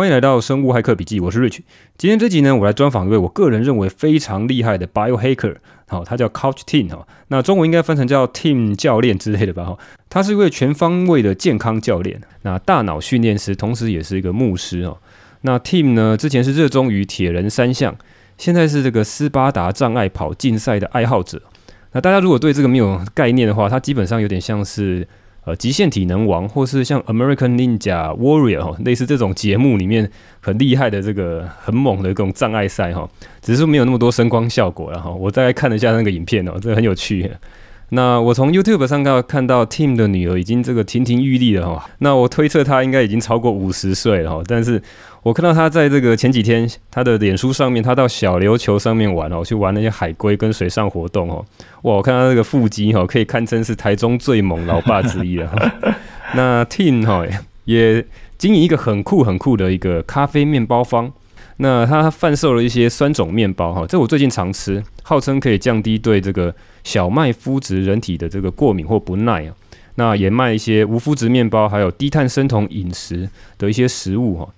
欢迎来到生物骇客笔记，我是 Rich。今天这集呢，我来专访一位我个人认为非常厉害的 Biohacker，好，他叫 Coach Tim 哈，那中文应该翻成叫 Team 教练之类的吧哈。他是一位全方位的健康教练，那大脑训练师，同时也是一个牧师哦。那 Team 呢，之前是热衷于铁人三项，现在是这个斯巴达障碍跑竞赛的爱好者。那大家如果对这个没有概念的话，他基本上有点像是。呃，极限体能王，或是像 American Ninja Warrior 哈，类似这种节目里面很厉害的这个很猛的这种障碍赛哈，只是没有那么多声光效果了哈。我大概看了一下那个影片哦，这个很有趣。那我从 YouTube 上看到看到 Tim 的女儿已经这个亭亭玉立了哈，那我推测她应该已经超过五十岁了哈。但是我看到她在这个前几天，她的脸书上面，她到小琉球上面玩哦，去玩那些海龟跟水上活动哦。哇，我看到那个腹肌哈，可以堪称是台中最猛老爸之一了哈。那 Tim 哈也经营一个很酷很酷的一个咖啡面包坊。那他贩售了一些酸种面包哈，这我最近常吃，号称可以降低对这个小麦麸质人体的这个过敏或不耐啊。那也卖一些无麸质面包，还有低碳生酮饮食的一些食物哈。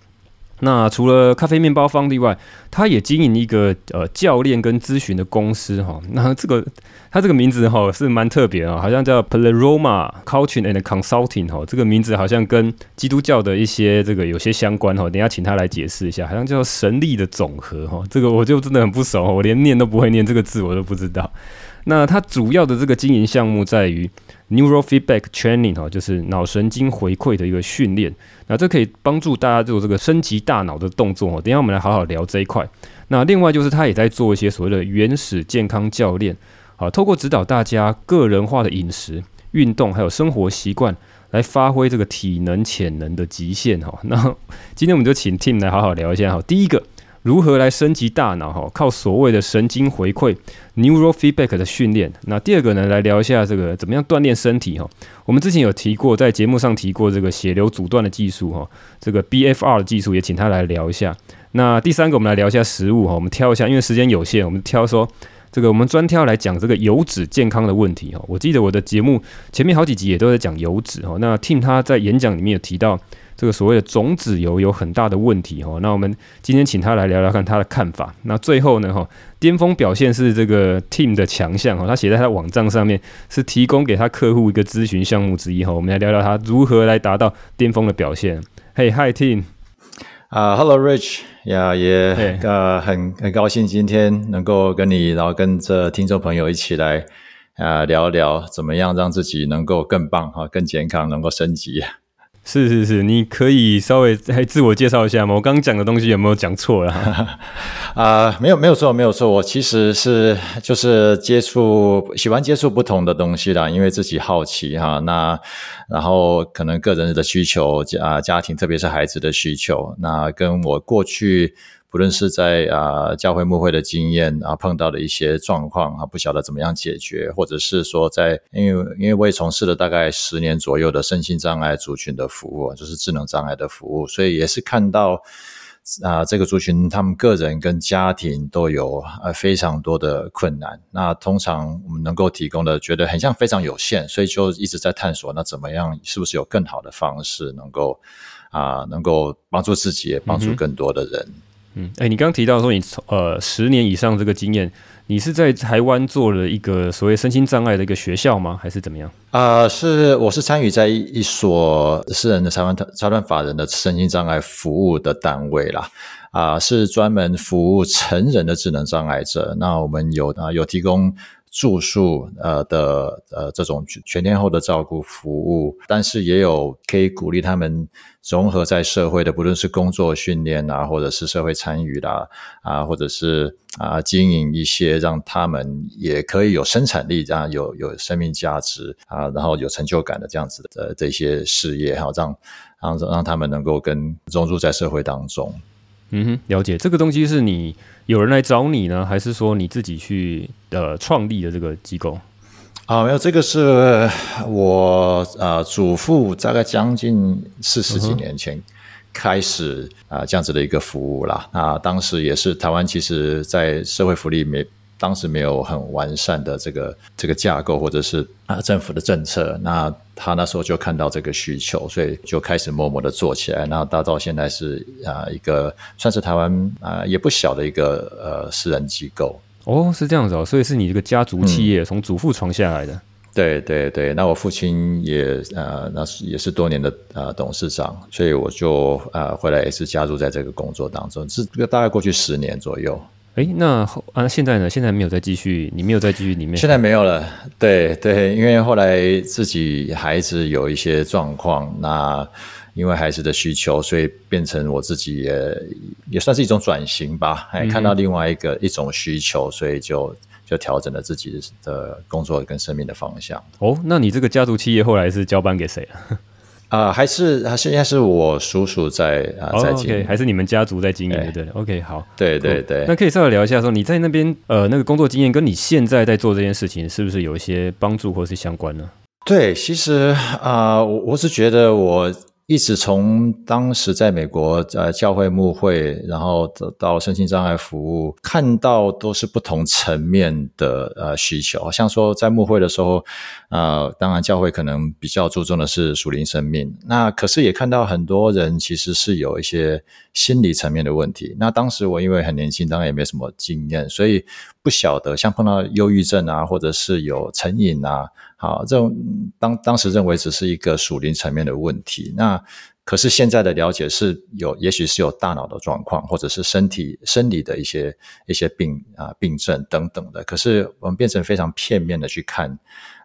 那除了咖啡面包坊以外，他也经营一个呃教练跟咨询的公司哈。那这个他这个名字哈是蛮特别啊，好像叫 Pleroma Coaching and Consulting 哈。这个名字好像跟基督教的一些这个有些相关哈。等下请他来解释一下，好像叫神力的总和哈。这个我就真的很不熟，我连念都不会念这个字，我都不知道。那它主要的这个经营项目在于 Neurofeedback Training 哈，就是脑神经回馈的一个训练。那这可以帮助大家做这个升级大脑的动作哦。等下我们来好好聊这一块。那另外就是他也在做一些所谓的原始健康教练，好，透过指导大家个人化的饮食、运动还有生活习惯，来发挥这个体能潜能的极限哈。那今天我们就请 Tim 来好好聊一下哈。第一个。如何来升级大脑？哈，靠所谓的神经回馈 （neurofeedback） 的训练。那第二个呢，来聊一下这个怎么样锻炼身体？哈，我们之前有提过，在节目上提过这个血流阻断的技术，哈，这个 BFR 的技术也请他来聊一下。那第三个，我们来聊一下食物，哈，我们挑一下，因为时间有限，我们挑说这个我们专挑来讲这个油脂健康的问题，哈。我记得我的节目前面好几集也都在讲油脂，哈。那 Tim 他在演讲里面有提到。这个所谓的种子油有很大的问题哈，那我们今天请他来聊聊看他的看法。那最后呢哈，巅峰表现是这个 team 的强项哈，他写在他的网站上面是提供给他客户一个咨询项目之一哈。我们来聊聊他如何来达到巅峰的表现。嘿，Hi Tim，啊，Hello Rich，呀也呃很很高兴今天能够跟你，然后跟着听众朋友一起来啊聊聊怎么样让自己能够更棒哈，更健康，能够升级。是是是，你可以稍微再自我介绍一下吗？我刚讲的东西有没有讲错了？啊、没有没有错没有错，我其实是就是接触喜欢接触不同的东西啦，因为自己好奇哈。那然后可能个人的需求啊家庭，特别是孩子的需求，那跟我过去。不论是在啊、呃、教会牧会的经验啊，碰到的一些状况啊，不晓得怎么样解决，或者是说在因为因为我也从事了大概十年左右的身心障碍族群的服务，就是智能障碍的服务，所以也是看到啊、呃、这个族群他们个人跟家庭都有呃非常多的困难。那通常我们能够提供的觉得很像非常有限，所以就一直在探索，那怎么样是不是有更好的方式能够啊、呃、能够帮助自己，也帮助更多的人。嗯嗯，哎、你刚刚提到说你从呃十年以上这个经验，你是在台湾做了一个所谓身心障碍的一个学校吗？还是怎么样？啊、是，我是参与在一所私人的裁判裁判法人的身心障碍服务的单位啦，啊、是专门服务成人的智能障碍者。那我们有啊有提供。住宿呃的呃这种全天候的照顾服务，但是也有可以鼓励他们融合在社会的，不论是工作训练啊，或者是社会参与啦啊，或者是啊经营一些让他们也可以有生产力，这样有有生命价值啊，然后有成就感的这样子的这些事业哈，让让让他们能够跟融入在社会当中。嗯哼，了解。这个东西是你有人来找你呢，还是说你自己去呃创立的这个机构？啊，没有，这个是我呃祖父大概将近四十几年前开始啊、呃、这样子的一个服务啦。那当时也是台湾，其实在社会福利没当时没有很完善的这个这个架构，或者是啊政府的政策。那他那时候就看到这个需求，所以就开始默默的做起来，然后到到现在是啊、呃、一个算是台湾啊、呃、也不小的一个呃私人机构。哦，是这样子哦，所以是你这个家族企业从祖父传下来的。嗯、对对对，那我父亲也呃那是也是多年的呃董事长，所以我就呃回来也是加入在这个工作当中，是大概过去十年左右。哎，那啊，现在呢？现在没有再继续，你没有再继续里面？现在没有了。对对，因为后来自己孩子有一些状况，那因为孩子的需求，所以变成我自己也也算是一种转型吧。哎，看到另外一个、嗯、一种需求，所以就就调整了自己的工作跟生命的方向。哦，那你这个家族企业后来是交班给谁了？啊、呃，还是还是应该是我叔叔在啊，在经营，oh, okay, 还是你们家族在经营？对对，OK，好，对对对。那可以稍微聊一下，说你在那边呃那个工作经验，跟你现在在做这件事情，是不是有一些帮助或是相关呢？对，其实啊，我、呃、我是觉得我。一直从当时在美国呃教会牧会，然后到身心障碍服务，看到都是不同层面的呃需求。像说在牧会的时候，呃，当然教会可能比较注重的是属灵生命。那可是也看到很多人其实是有一些心理层面的问题。那当时我因为很年轻，当然也没什么经验，所以不晓得像碰到忧郁症啊，或者是有成瘾啊。好，这种当当时认为只是一个属灵层面的问题，那可是现在的了解是有，也许是有大脑的状况，或者是身体生理的一些一些病啊病症等等的，可是我们变成非常片面的去看。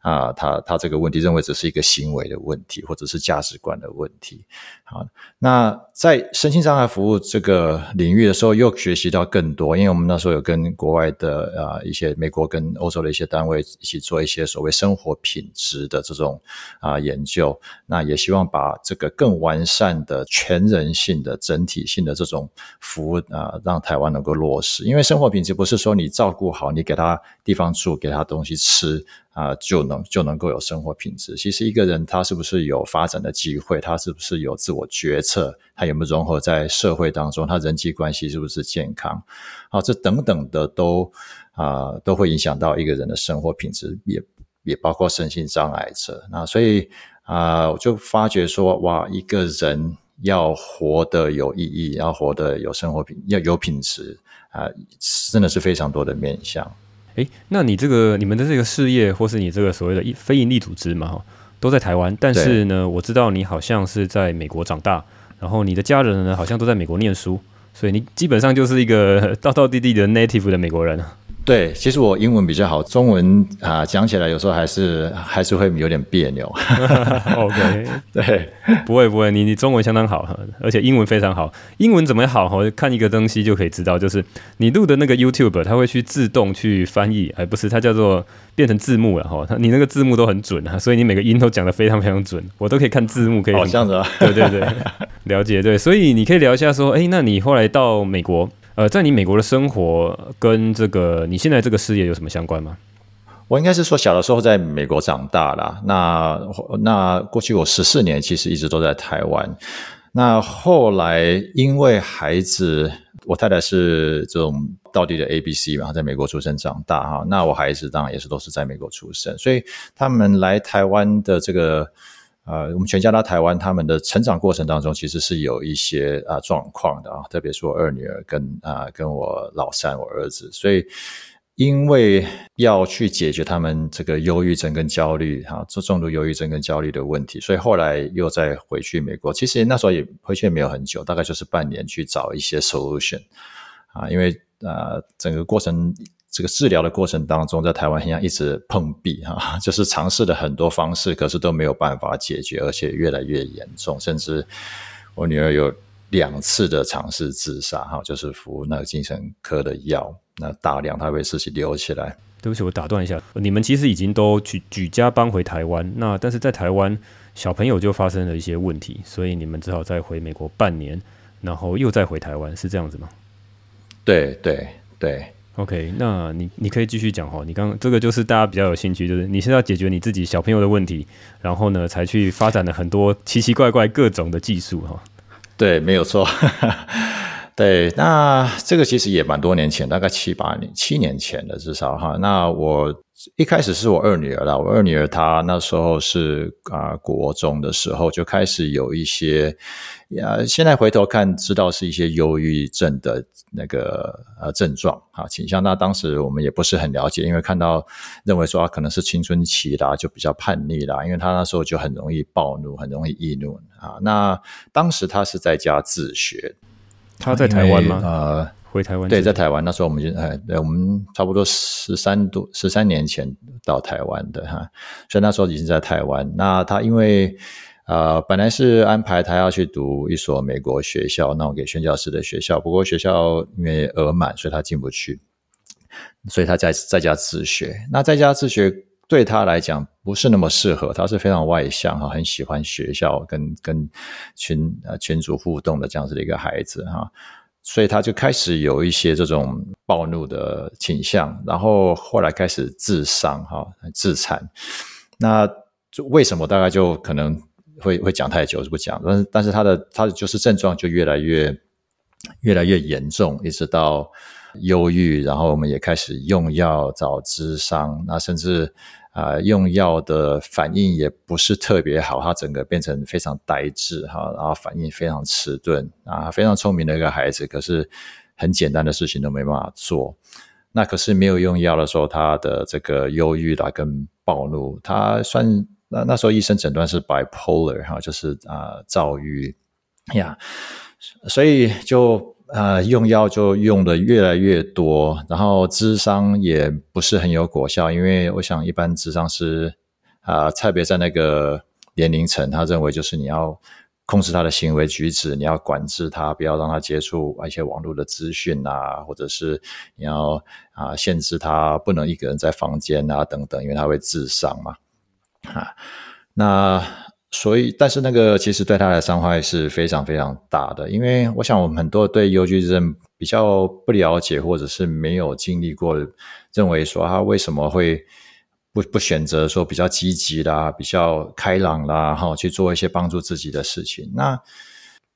啊，他他这个问题认为只是一个行为的问题，或者是价值观的问题。好，那在身心障碍服务这个领域的时候，又学习到更多，因为我们那时候有跟国外的啊一些美国跟欧洲的一些单位一起做一些所谓生活品质的这种啊研究，那也希望把这个更完善的全人性的整体性的这种服务啊，让台湾能够落实。因为生活品质不是说你照顾好，你给他地方住，给他东西吃。啊，就能就能够有生活品质。其实一个人他是不是有发展的机会，他是不是有自我我决策，他有没有融合在社会当中，他人际关系是不是健康，好，这等等的都啊都会影响到一个人的生活品质，也也包括身心障碍者。那所以啊，我就发觉说，哇，一个人要活得有意义，要活得有生活品，要有品质啊，真的是非常多的面向。诶，那你这个你们的这个事业，或是你这个所谓的非营利组织嘛，哈，都在台湾。但是呢，我知道你好像是在美国长大，然后你的家人呢，好像都在美国念书，所以你基本上就是一个 道道地地的 native 的美国人。对，其实我英文比较好，中文啊讲起来有时候还是还是会有点别扭。OK，对，不会不会，你你中文相当好，而且英文非常好。英文怎么好？哈，看一个东西就可以知道，就是你录的那个 YouTube，它会去自动去翻译，而不是它叫做变成字幕了哈。你那个字幕都很准啊，所以你每个音都讲得非常非常准，我都可以看字幕，可以。好像是啊，对对对，了解对，所以你可以聊一下说，哎，那你后来到美国。呃，在你美国的生活跟这个你现在这个事业有什么相关吗？我应该是说，小的时候在美国长大了。那那过去我十四年其实一直都在台湾。那后来因为孩子，我太太是这种道地的 ABC 嘛，在美国出生长大哈。那我孩子当然也是都是在美国出生，所以他们来台湾的这个。呃，我们全家到台湾，他们的成长过程当中，其实是有一些啊状况的啊，特别是我二女儿跟啊跟我老三我儿子，所以因为要去解决他们这个忧郁症跟焦虑哈，这重度忧郁症跟焦虑的问题，所以后来又再回去美国。其实那时候也回去也没有很久，大概就是半年去找一些 solution 啊，因为啊整个过程。这个治疗的过程当中，在台湾好像一直碰壁哈，就是尝试了很多方式，可是都没有办法解决，而且越来越严重，甚至我女儿有两次的尝试自杀哈，就是服那个精神科的药，那大量她会自己留起来。对不起，我打断一下，你们其实已经都举举家搬回台湾，那但是在台湾小朋友就发生了一些问题，所以你们只好再回美国半年，然后又再回台湾，是这样子吗？对对对。OK，那你你可以继续讲哈。你刚这个就是大家比较有兴趣，就是你现在要解决你自己小朋友的问题，然后呢，才去发展了很多奇奇怪怪各种的技术哈。对，没有错。对，那这个其实也蛮多年前，大概七八年、七年前的至少哈。那我一开始是我二女儿啦，我二女儿她那时候是啊、呃、国中的时候就开始有一些呀，现在回头看知道是一些忧郁症的那个呃症状啊倾向。那当时我们也不是很了解，因为看到认为说她可能是青春期啦，就比较叛逆啦，因为她那时候就很容易暴怒，很容易易怒啊。那当时她是在家自学，她在台湾吗？呃。回台湾？对，在台湾那时候我们就哎，对，我们差不多十三多十三年前到台湾的哈，所以那时候已经在台湾。那他因为呃本来是安排他要去读一所美国学校，那种给宣教师的学校，不过学校因为额满，所以他进不去，所以他在在家自学。那在家自学对他来讲不是那么适合，他是非常外向哈，很喜欢学校跟跟群呃群组互动的这样子的一个孩子哈。所以他就开始有一些这种暴怒的倾向，然后后来开始自伤哈、自残。那就为什么大概就可能会会讲太久就不讲，但是但是他的他的就是症状就越来越越来越严重，一直到忧郁，然后我们也开始用药找智商，那甚至。啊、用药的反应也不是特别好，他整个变成非常呆滞哈，然后反应非常迟钝啊，非常聪明的一个孩子，可是很简单的事情都没办法做。那可是没有用药的时候，他的这个忧郁啦跟暴怒，他算那那时候医生诊断是 bipolar 哈，就是啊躁郁呀，所以就。呃，用药就用的越来越多，然后智商也不是很有果效，因为我想一般智商是啊、呃，别在那个年龄层，他认为就是你要控制他的行为举止，你要管制他，不要让他接触一些网络的资讯啊，或者是你要啊、限制他不能一个人在房间啊等等，因为他会自伤嘛，啊，那。所以，但是那个其实对他的伤害是非常非常大的，因为我想我们很多对忧郁症比较不了解，或者是没有经历过，认为说他为什么会不不选择说比较积极啦、比较开朗啦，哈，去做一些帮助自己的事情。那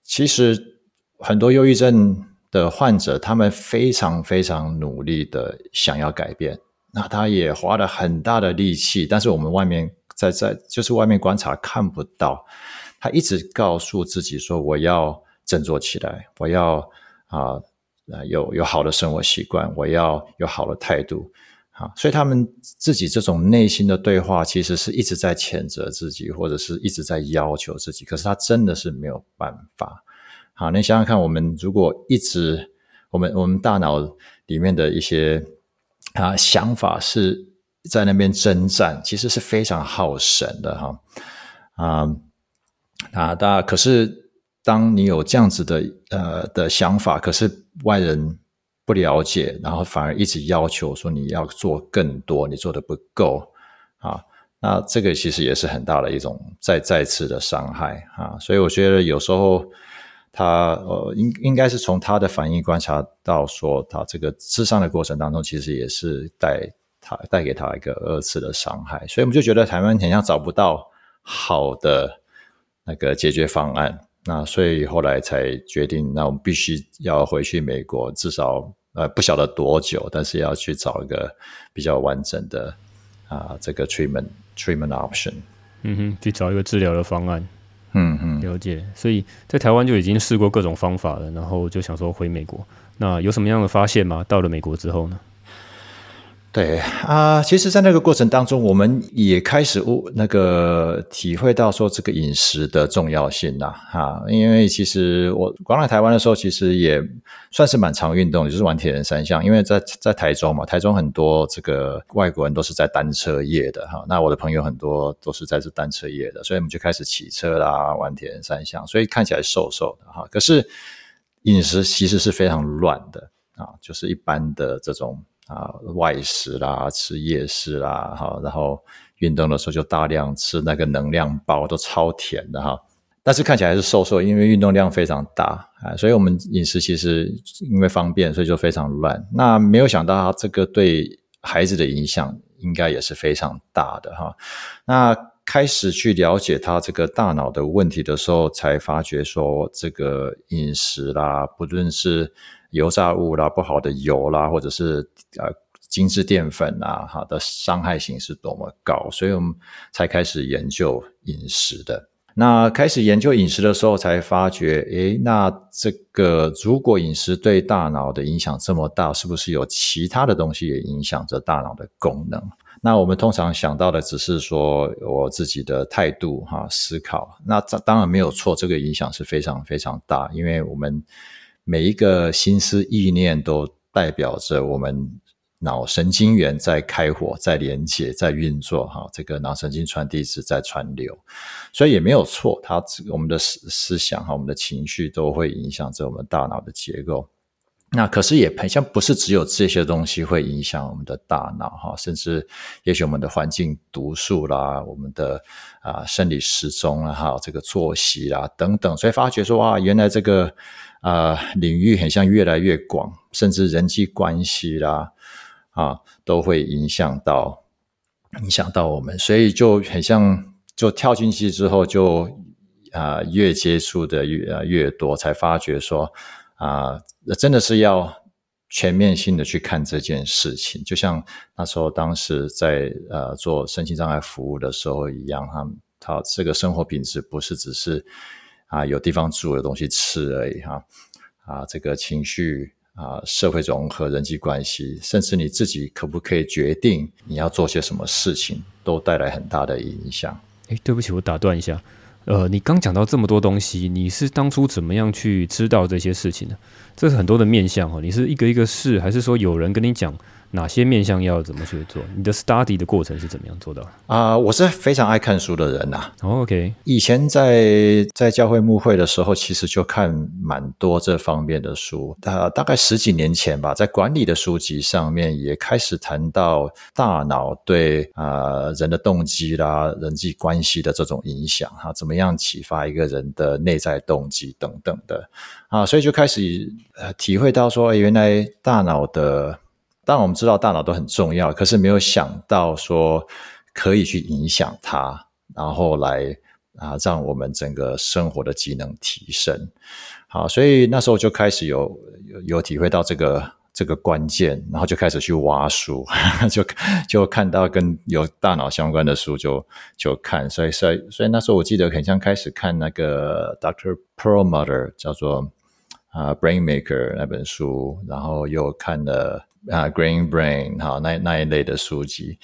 其实很多忧郁症的患者，他们非常非常努力的想要改变，那他也花了很大的力气，但是我们外面。在在就是外面观察看不到，他一直告诉自己说：“我要振作起来，我要啊有有好的生活习惯，我要有好的态度。”啊，所以他们自己这种内心的对话，其实是一直在谴责自己，或者是一直在要求自己。可是他真的是没有办法。好，你想想看，我们如果一直我们我们大脑里面的一些啊想法是。在那边征战，其实是非常耗神的哈啊啊！大可是，当你有这样子的呃的想法，可是外人不了解，然后反而一直要求说你要做更多，你做的不够啊，那这个其实也是很大的一种再再次的伤害啊！所以我觉得有时候他呃应应该是从他的反应观察到说，他这个咨商的过程当中，其实也是带。他带给他一个二次的伤害，所以我们就觉得台湾好像找不到好的那个解决方案，那所以后来才决定，那我们必须要回去美国，至少呃不晓得多久，但是要去找一个比较完整的啊、呃、这个 treatment treatment option，嗯哼，去找一个治疗的方案，嗯嗯，了解。所以在台湾就已经试过各种方法了，然后就想说回美国，那有什么样的发现吗？到了美国之后呢？对啊、其实，在那个过程当中，我们也开始那个体会到说这个饮食的重要性呐，哈，因为其实我刚来台湾的时候，其实也算是蛮常运动，就是玩铁人三项，因为在在台中嘛，台中很多这个外国人都是在单车业的哈，那我的朋友很多都是在这单车业的，所以我们就开始骑车啦，玩铁人三项，所以看起来瘦瘦的哈，可是饮食其实是非常乱的啊，就是一般的这种。啊，外食啦，吃夜市啦，哈，然后运动的时候就大量吃那个能量包，都超甜的哈。但是看起来还是瘦瘦，因为运动量非常大啊，所以我们饮食其实因为方便，所以就非常乱。那没有想到，这个对孩子的影响应该也是非常大的哈。那开始去了解他这个大脑的问题的时候，才发觉说，这个饮食啦，不论是油炸物啦、不好的油啦，或者是呃精致淀粉啊，哈的伤害性是多么高，所以我们才开始研究饮食的。那开始研究饮食的时候，才发觉，诶，那这个如果饮食对大脑的影响这么大，是不是有其他的东西也影响着大脑的功能？那我们通常想到的只是说我自己的态度哈，思考。那这当然没有错，这个影响是非常非常大，因为我们每一个心思意念都代表着我们。脑神经元在开火，在连接，在运作，哈，这个脑神经传递质在传流，所以也没有错。它我们的思思想和，我们的情绪都会影响着我们大脑的结构。那可是也很像不是只有这些东西会影响我们的大脑哈，甚至也许我们的环境毒素啦，我们的啊生理时钟啊，哈，这个作息啦等等，所以发觉说哇，原来这个啊领域很像越来越广，甚至人际关系啦。啊，都会影响到影响到我们，所以就很像，就跳进去之后就，啊越接触的越越多，才发觉说啊，真的是要全面性的去看这件事情。就像那时候当时在呃做身心障碍服务的时候一样，哈，他这个生活品质不是只是啊有地方住、有东西吃而已，哈啊这个情绪。啊，社会融合、人际关系，甚至你自己可不可以决定你要做些什么事情，都带来很大的影响。诶，对不起，我打断一下。呃，你刚讲到这么多东西，你是当初怎么样去知道这些事情的？这是很多的面向哦，你是一个一个试，还是说有人跟你讲？哪些面向要怎么去做？你的 study 的过程是怎么样做到？啊、呃，我是非常爱看书的人呐、啊。Oh, OK，以前在在教会牧会的时候，其实就看蛮多这方面的书。呃大概十几年前吧，在管理的书籍上面也开始谈到大脑对啊、呃、人的动机啦、人际关系的这种影响哈，怎么样启发一个人的内在动机等等的啊，所以就开始呃体会到说，原来大脑的。当然，我们知道大脑都很重要，可是没有想到说可以去影响它，然后来啊，让我们整个生活的机能提升。好，所以那时候就开始有有有体会到这个这个关键，然后就开始去挖书，就就看到跟有大脑相关的书就就看。所以所以所以那时候我记得很像开始看那个 Doctor Perlmutter 叫做啊 Brain Maker 那本书，然后又看了。啊，Green Brain 哈，那那一类的书籍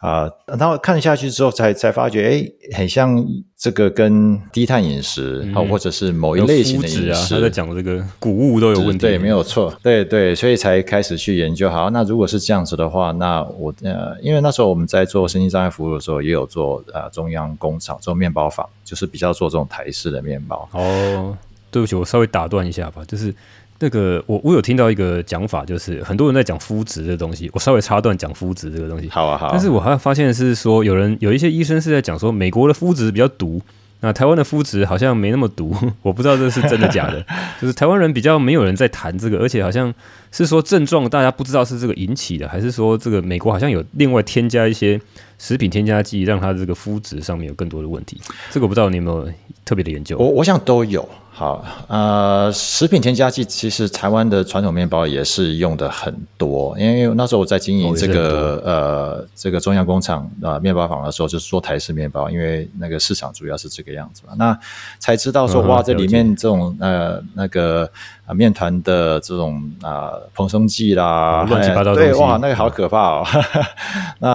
啊，然后看下去之后才，才才发觉，哎，很像这个跟低碳饮食，嗯、或者是某一类型的饮食，啊、他在讲这个谷物都有问题，对，没有错，对对，所以才开始去研究。好，那如果是这样子的话，那我呃，因为那时候我们在做身心障碍服务的时候，也有做啊、呃、中央工厂做面包坊，就是比较做这种台式的面包。哦，对不起，我稍微打断一下吧，就是。那个我我有听到一个讲法，就是很多人在讲肤质这个东西，我稍微插段讲肤质这个东西。好啊好啊。但是我还发现是说，有人有一些医生是在讲说，美国的肤质比较毒，那台湾的肤质好像没那么毒。我不知道这是真的假的，就是台湾人比较没有人在谈这个，而且好像是说症状大家不知道是这个引起的，还是说这个美国好像有另外添加一些食品添加剂，让它这个肤质上面有更多的问题。这个我不知道你有没有特别的研究？我我想都有。好，呃，食品添加剂其实台湾的传统面包也是用的很多，因为那时候我在经营这个呃这个中央工厂啊面包坊的时候，就是做台式面包，因为那个市场主要是这个样子嘛，那才知道说哇，这里面这种呃那个啊面团的这种啊蓬松剂啦，乱七八糟对哇，那个好可怕哦。那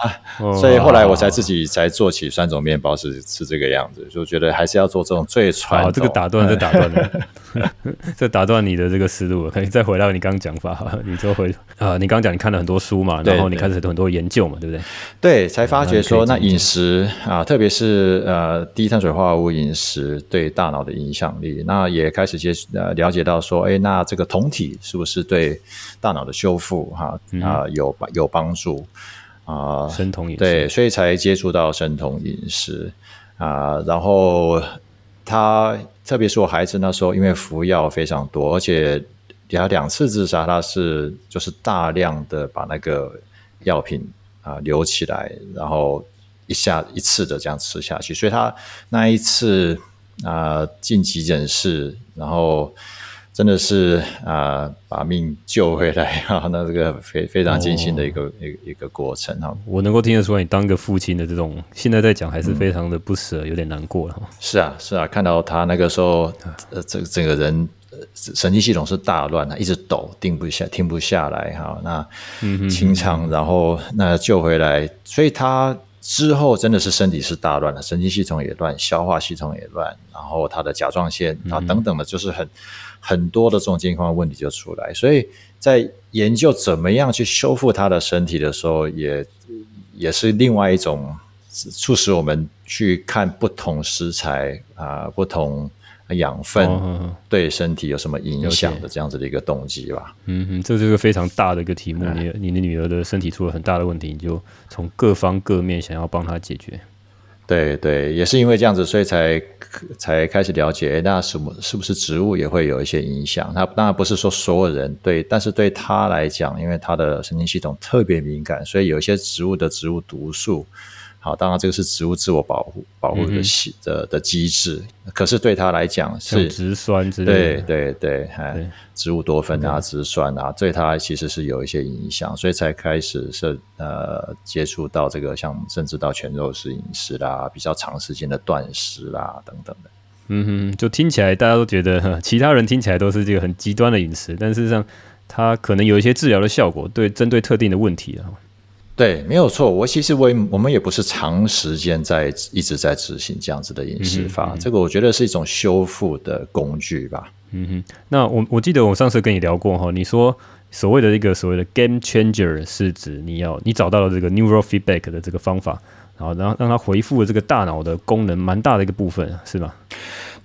所以后来我才自己才做起酸种面包是是这个样子，就觉得还是要做这种最传统。这个打断，这打断了。这打断你的这个思路了，可以再回到你刚刚讲法哈。你就回啊、呃，你刚刚讲你看了很多书嘛，然后你开始很多研究嘛，对不对？对，才发觉说那饮食啊，特别是呃低碳水化合物饮食对大脑的影响力，那也开始接呃了解到说，哎，那这个酮体是不是对大脑的修复哈啊有有帮助啊？生酮饮食对，所以才接触到生酮饮食啊，然后他。特别是我孩子那时候，因为服药非常多，而且他两次自杀，他是就是大量的把那个药品啊留起来，然后一下一次的这样吃下去，所以他那一次啊进急诊室，然后真的是啊、呃，把命救回来啊，那这个 非非常艰辛的一个、哦、一个一个过程哈。我能够听得出来，你当个父亲的这种，现在在讲还是非常的不舍，嗯、有点难过了。是啊，是啊，看到他那个时候，呃，这整个人神经系统是大乱，他一直抖，定不下，停不下来哈。那清肠，然后那救回来，所以他。之后真的是身体是大乱了，神经系统也乱，消化系统也乱，然后他的甲状腺啊等等的，就是很很多的这种健康问题就出来。所以在研究怎么样去修复他的身体的时候，也也是另外一种促使我们去看不同食材啊，不同。养分对身体有什么影响的这样子的一个动机吧？嗯哼，这是个非常大的一个题目。你你的女儿的身体出了很大的问题，你就从各方各面想要帮她解决。对对，也是因为这样子，所以才才开始了解，那什么是不是植物也会有一些影响？那当然不是说所有人对，但是对他来讲，因为他的神经系统特别敏感，所以有一些植物的植物毒素。好，当然这个是植物自我保护保护的机的的机制，可是对他来讲是植酸之类的，对对对，哎，植物多酚啊，植酸啊，对他其实是有一些影响，所以才开始是呃接触到这个像甚至到全肉食饮食啦，比较长时间的断食啦等等的。嗯哼，就听起来大家都觉得，其他人听起来都是这个很极端的饮食，但事实上它可能有一些治疗的效果，对针对特定的问题啊。对，没有错。我其实我也我们也不是长时间在一直在执行这样子的饮食法，嗯嗯、这个我觉得是一种修复的工具吧。嗯哼，那我我记得我上次跟你聊过哈，你说所谓的一个所谓的 game changer 是指你要你找到了这个 neural feedback 的这个方法，然后然后让它回复了这个大脑的功能，蛮大的一个部分，是吗？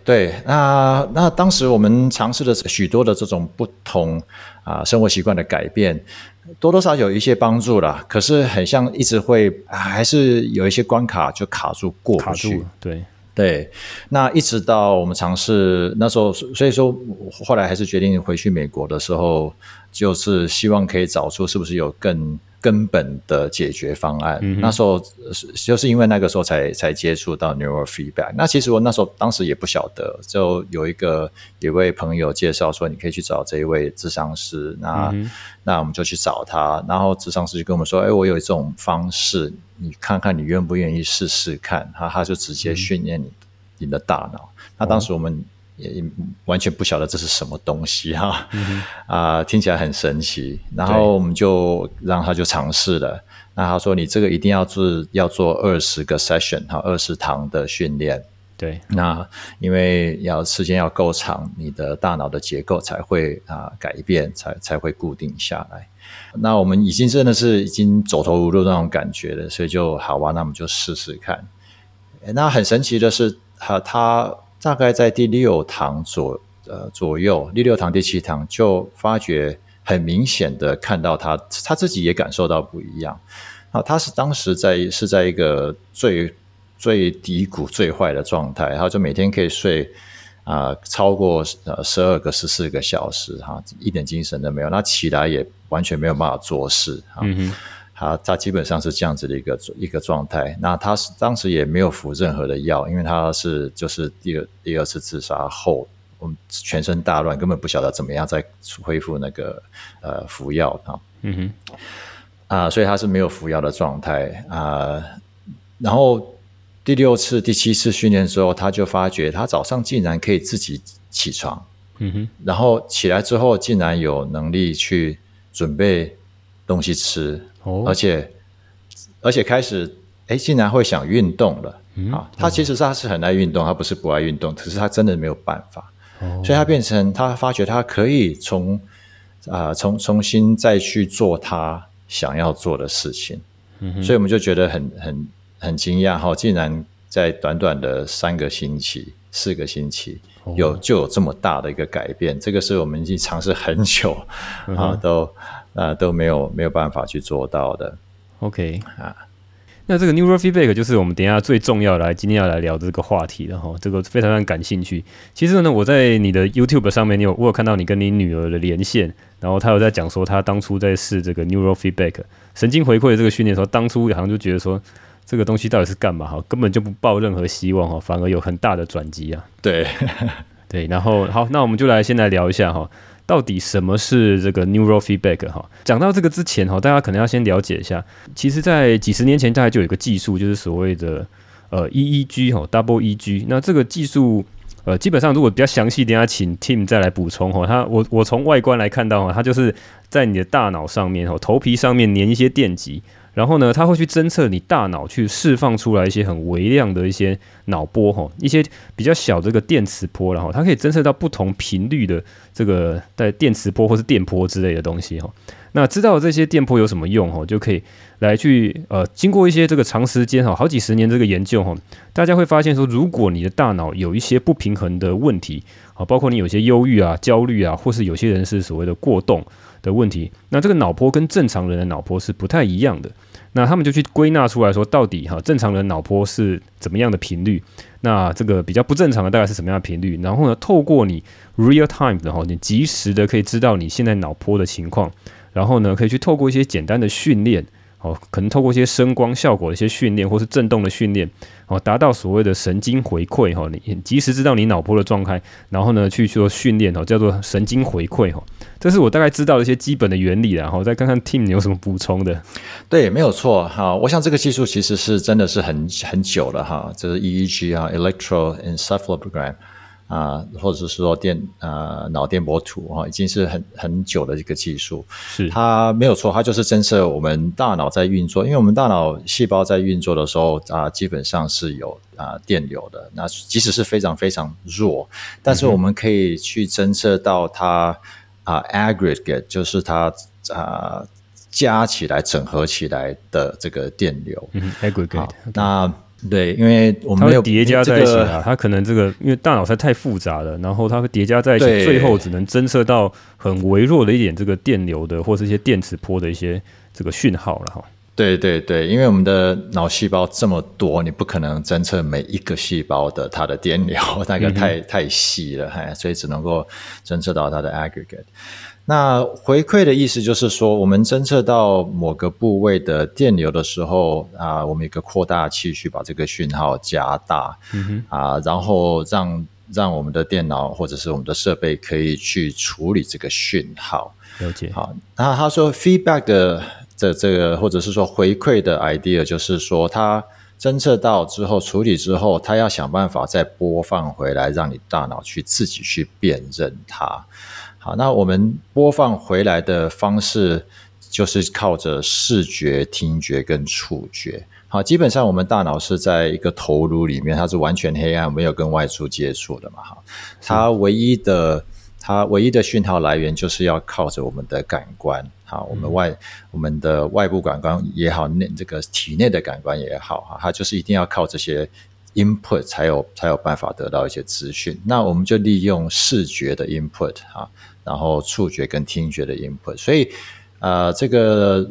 对，那那当时我们尝试了许多的这种不同啊生活习惯的改变。多多少少有一些帮助啦，可是很像一直会还是有一些关卡就卡住过不去。卡住，对对，那一直到我们尝试那时候，所以说后来还是决定回去美国的时候，就是希望可以找出是不是有更。根本的解决方案，嗯、那时候就是因为那个时候才才接触到 neural feedback。那其实我那时候当时也不晓得，就有一个有一位朋友介绍说，你可以去找这一位智商师。那、嗯、那我们就去找他，然后智商师就跟我们说：“哎，我有一种方式，你看看你愿不愿意试试看。”他他就直接训练你、嗯、你的大脑。那当时我们。也完全不晓得这是什么东西哈，啊、嗯呃，听起来很神奇。然后我们就让他就尝试了。那他说：“你这个一定要做，要做二十个 session 哈，二十堂的训练。”对。那因为要时间要够长，你的大脑的结构才会啊、呃、改变，才才会固定下来。那我们已经真的是已经走投无路那种感觉了，所以就好吧，那我们就试试看。那很神奇的是，他他。大概在第六堂左呃左右，第六堂第七堂就发觉很明显的看到他他自己也感受到不一样啊，他是当时在是在一个最最低谷最坏的状态，然后就每天可以睡啊、超过呃十二个十四个小时哈，一点精神都没有，那起来也完全没有办法做事啊。他他基本上是这样子的一个一个状态，那他是当时也没有服任何的药，因为他是就是第二第二次自杀后，我们全身大乱，根本不晓得怎么样再恢复那个呃服药啊，嗯哼，啊、呃，所以他是没有服药的状态啊、呃，然后第六次第七次训练之后，他就发觉他早上竟然可以自己起床，嗯哼，然后起来之后竟然有能力去准备东西吃。而且，而且开始，哎，竟然会想运动了、嗯、啊！他其实他是很爱运动，他不是不爱运动，可是他真的没有办法，哦、所以他变成他发觉他可以从啊，重、呃、重新再去做他想要做的事情，嗯、所以我们就觉得很很很惊讶哈！竟然在短短的三个星期、四个星期，有就有这么大的一个改变，哦、这个是我们已经尝试很久啊，都。啊，都没有没有办法去做到的。OK 啊，那这个 neural feedback 就是我们等一下最重要的来今天要来聊的这个话题了哈，这个非常非常感兴趣。其实呢，我在你的 YouTube 上面，你有我有看到你跟你女儿的连线，然后她有在讲说，她当初在试这个 neural feedback 神经回馈的这个训练的时候，当初好像就觉得说，这个东西到底是干嘛哈，根本就不抱任何希望哈，反而有很大的转机啊。对。对，然后好，那我们就来先来聊一下哈，到底什么是这个 neural feedback 哈？讲到这个之前哈，大家可能要先了解一下，其实，在几十年前大概就有一个技术，就是所谓的呃 EEG 哈，double EEG。那这个技术呃，基本上如果比较详细，等下请 Tim 再来补充哈。他我我从外观来看到哈，它就是在你的大脑上面哈，头皮上面粘一些电极。然后呢，它会去侦测你大脑去释放出来一些很微量的一些脑波哈，一些比较小的这个电磁波，然后它可以侦测到不同频率的这个带电磁波或是电波之类的东西哈。那知道这些电波有什么用哈，就可以来去呃，经过一些这个长时间哈，好几十年这个研究哈，大家会发现说，如果你的大脑有一些不平衡的问题啊，包括你有些忧郁啊、焦虑啊，或是有些人是所谓的过动的问题，那这个脑波跟正常人的脑波是不太一样的。那他们就去归纳出来说，到底哈正常人脑波是怎么样的频率？那这个比较不正常的大概是什么样的频率？然后呢，透过你 real time 的哈，你及时的可以知道你现在脑波的情况，然后呢，可以去透过一些简单的训练。哦，可能透过一些声光效果的一些训练，或是震动的训练，哦，达到所谓的神经回馈哈，你及时知道你脑波的状态，然后呢去做训练哦，叫做神经回馈哈，这是我大概知道的一些基本的原理，然后再看看 Tim 你有什么补充的。对，没有错哈，我想这个技术其实是真的是很很久了哈，这是 EEG 啊，Electroencephalogram。啊，或者是说电呃脑电波图哈，已经是很很久的一个技术。是它没有错，它就是侦测我们大脑在运作，因为我们大脑细胞在运作的时候啊，基本上是有啊电流的。那即使是非常非常弱，但是我们可以去侦测到它啊 aggregate，就是它啊加起来整合起来的这个电流。嗯，aggregate。那对，因为我们没有叠加在一起啊，它可能这个因为大脑实在太复杂了，然后它会叠加在一起，最后只能侦测到很微弱的一点这个电流的或是一些电磁波的一些这个讯号了哈。对对对，因为我们的脑细胞这么多，你不可能侦测每一个细胞的它的电流，那个太、嗯、太细了，哈，所以只能够侦测到它的 aggregate。那回馈的意思就是说，我们侦测到某个部位的电流的时候啊，我们一个扩大器去把这个讯号加大，嗯哼，啊，然后让让我们的电脑或者是我们的设备可以去处理这个讯号。了解。好，那他说 feedback 的这这个或者是说回馈的 idea 就是说，他侦测到之后处理之后，他要想办法再播放回来，让你大脑去自己去辨认它。好，那我们播放回来的方式就是靠着视觉、听觉跟触觉。好，基本上我们大脑是在一个头颅里面，它是完全黑暗，没有跟外出接触的嘛。哈，它唯一的它唯一的讯号来源就是要靠着我们的感官。好，我们外、嗯、我们的外部感官也好，内这个体内的感官也好，哈，它就是一定要靠这些。input 才有才有办法得到一些资讯，那我们就利用视觉的 input 啊，然后触觉跟听觉的 input，所以呃这个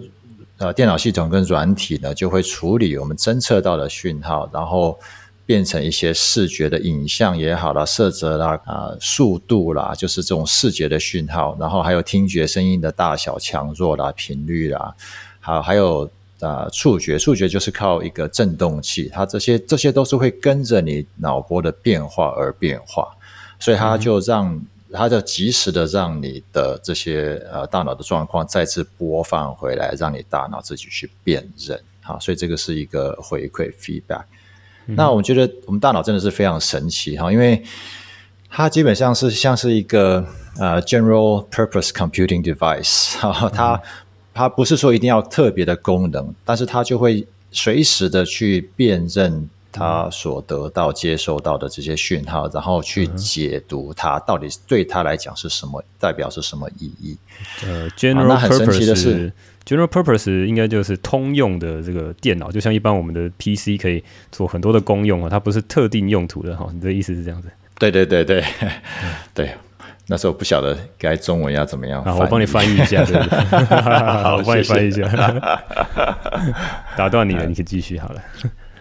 呃电脑系统跟软体呢就会处理我们侦测到的讯号，然后变成一些视觉的影像也好啦，色泽啦啊、呃、速度啦，就是这种视觉的讯号，然后还有听觉声音的大小强弱啦、频率啦，好还有。啊，触觉，触觉就是靠一个振动器，它这些这些都是会跟着你脑波的变化而变化，所以它就让、嗯、它就及时的让你的这些呃大脑的状况再次播放回来，让你大脑自己去辨认。好，所以这个是一个回馈 feedback。嗯、那我觉得我们大脑真的是非常神奇哈，因为它基本上是像是一个呃 general purpose computing device 哈，它。嗯它不是说一定要特别的功能，但是它就会随时的去辨认它所得到、接收到的这些讯号，然后去解读它到底对他来讲是什么，代表是什么意义。呃，general、啊、很神奇的是，general purpose 应该就是通用的这个电脑，就像一般我们的 PC 可以做很多的功用啊，它不是特定用途的哈。你的意思是这样子？对对对对 对。那时候不晓得该中文要怎么样，好，我帮你翻译一下，对不对？好，我帮你翻译一下。打断你了，你可以继续好了。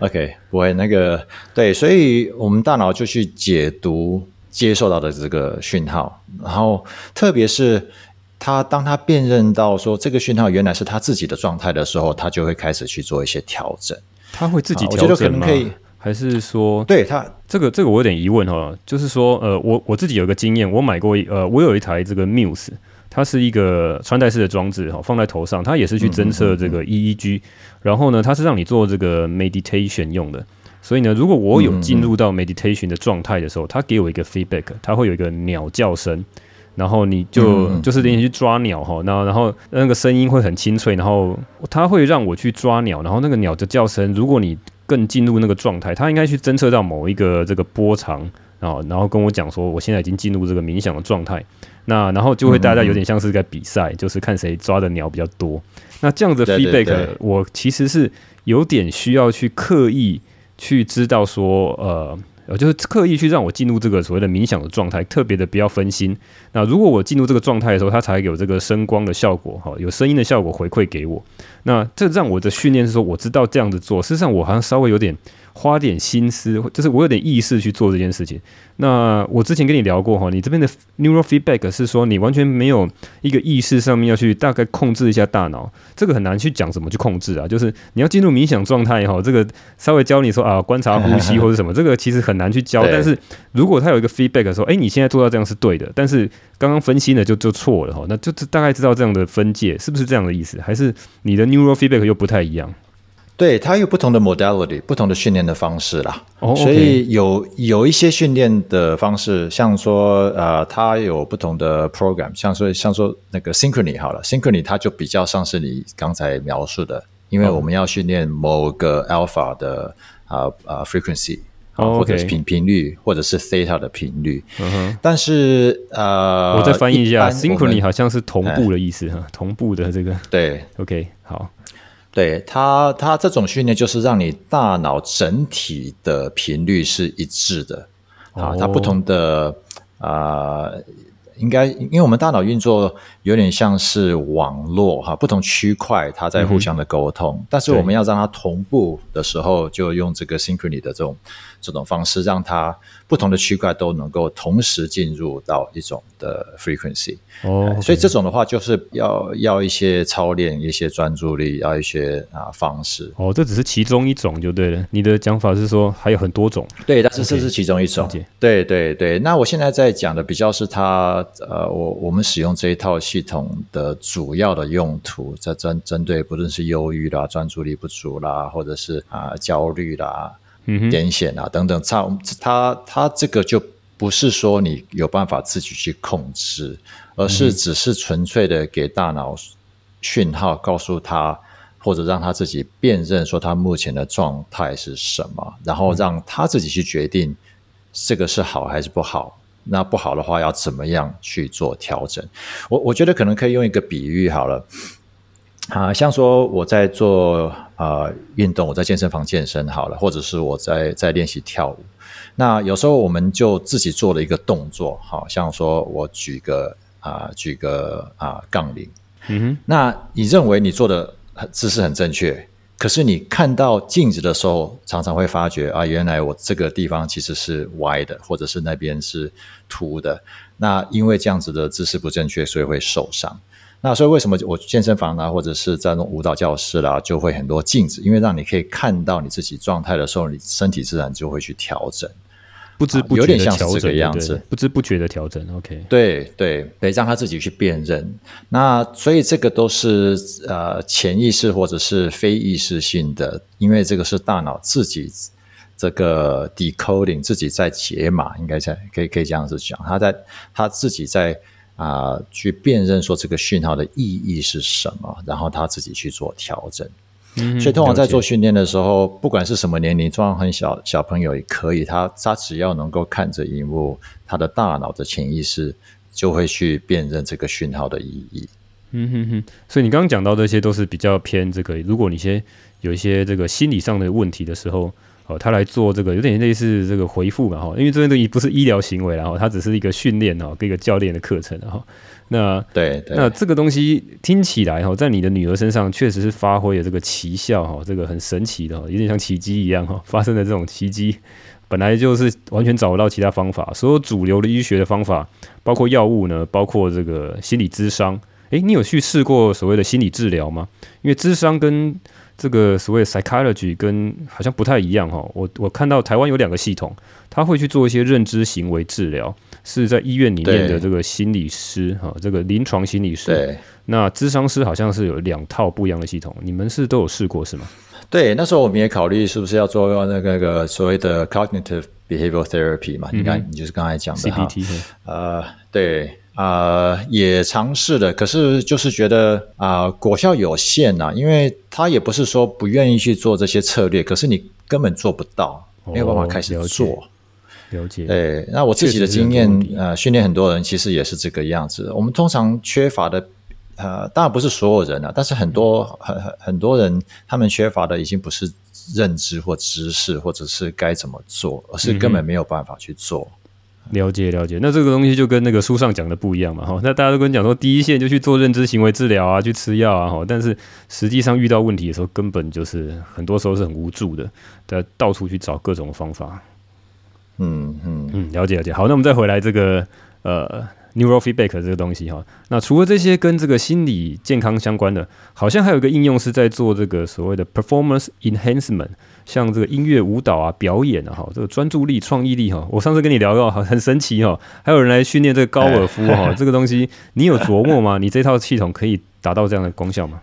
OK，不会那个对，所以我们大脑就去解读接受到的这个讯号，然后特别是他当他辨认到说这个讯号原来是他自己的状态的时候，他就会开始去做一些调整。他会自己调整吗？我觉得可能可以。还是说，对他这个这个我有点疑问哈，就是说，呃，我我自己有一个经验，我买过一呃，我有一台这个 Muse，它是一个穿戴式的装置哈，放在头上，它也是去侦测这个 EEG，然后呢，它是让你做这个 meditation 用的，所以呢，如果我有进入到 meditation 的状态的时候，它给我一个 feedback，它会有一个鸟叫声。然后你就、嗯、就是连续去抓鸟哈，然后然后那个声音会很清脆，然后它会让我去抓鸟，然后那个鸟的叫声，如果你更进入那个状态，它应该去侦测到某一个这个波长啊，然后跟我讲说，我现在已经进入这个冥想的状态，那然后就会大家有点像是在比赛，嗯、就是看谁抓的鸟比较多。那这样子的 feedback，对对对，我其实是有点需要去刻意去知道说，呃。呃，就是刻意去让我进入这个所谓的冥想的状态，特别的不要分心。那如果我进入这个状态的时候，它才有这个声光的效果，哈，有声音的效果回馈给我。那这让我的训练是说，我知道这样子做。事实上，我好像稍微有点。花点心思，就是我有点意识去做这件事情。那我之前跟你聊过哈，你这边的 neural feedback 是说你完全没有一个意识上面要去大概控制一下大脑，这个很难去讲怎么去控制啊。就是你要进入冥想状态哈，这个稍微教你说啊，观察呼吸或者什么，这个其实很难去教。但是如果他有一个 feedback 说，哎，你现在做到这样是对的，但是刚刚分析呢就就错了哈，那就大概知道这样的分界是不是这样的意思？还是你的 neural feedback 又不太一样？对，它有不同的 modality，不同的训练的方式啦。哦，oh, okay. 所以有有一些训练的方式，像说呃，它有不同的 program，像说像说那个 synchrony 好了，synchrony 它就比较像是你刚才描述的，因为我们要训练某个 alpha 的啊啊、oh. 呃呃、frequency，啊、oh, okay. 或者是频频率，或者是 theta 的频率。嗯哼、uh-huh. 但是呃，我再翻译一下，synchrony 好像是同步的意思哈，哎、同步的这个。对，OK，好。对它，它这种训练就是让你大脑整体的频率是一致的啊，它不同的啊。呃应该，因为我们大脑运作有点像是网络哈，不同区块它在互相的沟通，嗯、但是我们要让它同步的时候，就用这个 synchrony 的这种这种方式，让它不同的区块都能够同时进入到一种的 frequency。哦、呃，所以这种的话，就是要要一些操练，一些专注力，要一些啊方式。哦，这只是其中一种就对了。你的讲法是说还有很多种？对，但是这是其中一种。Okay, 对对对，那我现在在讲的比较是它。呃，我我们使用这一套系统的主要的用途，在针针对不论是忧郁啦、专注力不足啦，或者是啊、呃、焦虑啦、嗯、癫痫啊等等，它它它这个就不是说你有办法自己去控制，而是只是纯粹的给大脑讯号，告诉他或者让他自己辨认说他目前的状态是什么，然后让他自己去决定这个是好还是不好。那不好的话，要怎么样去做调整？我我觉得可能可以用一个比喻好了，啊，像说我在做啊运动，我在健身房健身好了，或者是我在在练习跳舞。那有时候我们就自己做了一个动作，好像说我举个啊举个啊杠铃，嗯哼，那你认为你做的姿势很正确？可是你看到镜子的时候，常常会发觉啊，原来我这个地方其实是歪的，或者是那边是凸的。那因为这样子的姿势不正确，所以会受伤。那所以为什么我健身房啊，或者是在那种舞蹈教室啦，就会很多镜子，因为让你可以看到你自己状态的时候，你身体自然就会去调整。不知不觉的调整，有点像是这个样子，不知不觉的调整。OK，对对，得让他自己去辨认。那所以这个都是呃潜意识或者是非意识性的，因为这个是大脑自己这个 decoding 自己在解码，应该在可以可以这样子讲，他在他自己在啊、呃、去辨认说这个讯号的意义是什么，然后他自己去做调整。所以，通常在做训练的时候，不管是什么年龄，状况很小小朋友也可以，他他只要能够看着荧幕，他的大脑的潜意识就会去辨认这个讯号的意义。嗯哼哼。所以你刚刚讲到这些都是比较偏这个，如果你先有一些这个心理上的问题的时候，哦，他来做这个有点类似这个回复嘛，哈，因为这边都不是医疗行为，然后它只是一个训练哦，一个教练的课程，然后。那对，对，那这个东西听起来哈，在你的女儿身上确实是发挥了这个奇效哈，这个很神奇的，有点像奇迹一样哈，发生的这种奇迹，本来就是完全找不到其他方法，所有主流的医学的方法，包括药物呢，包括这个心理咨商，诶，你有去试过所谓的心理治疗吗？因为智商跟这个所谓 psychology 跟好像不太一样哈。我我看到台湾有两个系统，他会去做一些认知行为治疗，是在医院里面的这个心理师哈，这个临床心理师。对。那咨商师好像是有两套不一样的系统，你们是都有试过是吗？对，那时候我们也考虑是不是要做那个那个所谓的 cognitive behavioral therapy 嘛？你看，你就是刚才讲的 CBT 呃，对。啊、呃，也尝试了，可是就是觉得啊、呃，果效有限呐、啊，因为他也不是说不愿意去做这些策略，可是你根本做不到，哦、没有办法开始做。了解。对，那我自己的经验，呃，训练很多人其实也是这个样子。我们通常缺乏的，呃，当然不是所有人啊，但是很多很很、嗯、很多人，他们缺乏的已经不是认知或知识，或者是该怎么做，而是根本没有办法去做。嗯了解了解，那这个东西就跟那个书上讲的不一样嘛，哈，那大家都跟你讲说，第一线就去做认知行为治疗啊，去吃药啊，哈，但是实际上遇到问题的时候，根本就是很多时候是很无助的，在到处去找各种方法。嗯嗯嗯，了解了解。好，那我们再回来这个呃，neurofeedback 这个东西哈，那除了这些跟这个心理健康相关的，好像还有一个应用是在做这个所谓的 performance enhancement。像这个音乐、舞蹈啊、表演啊，哈，这个专注力、创意力，哈，我上次跟你聊到，很神奇哈，还有人来训练这个高尔夫，哈，这个东西你有琢磨吗？你这套系统可以达到这样的功效吗？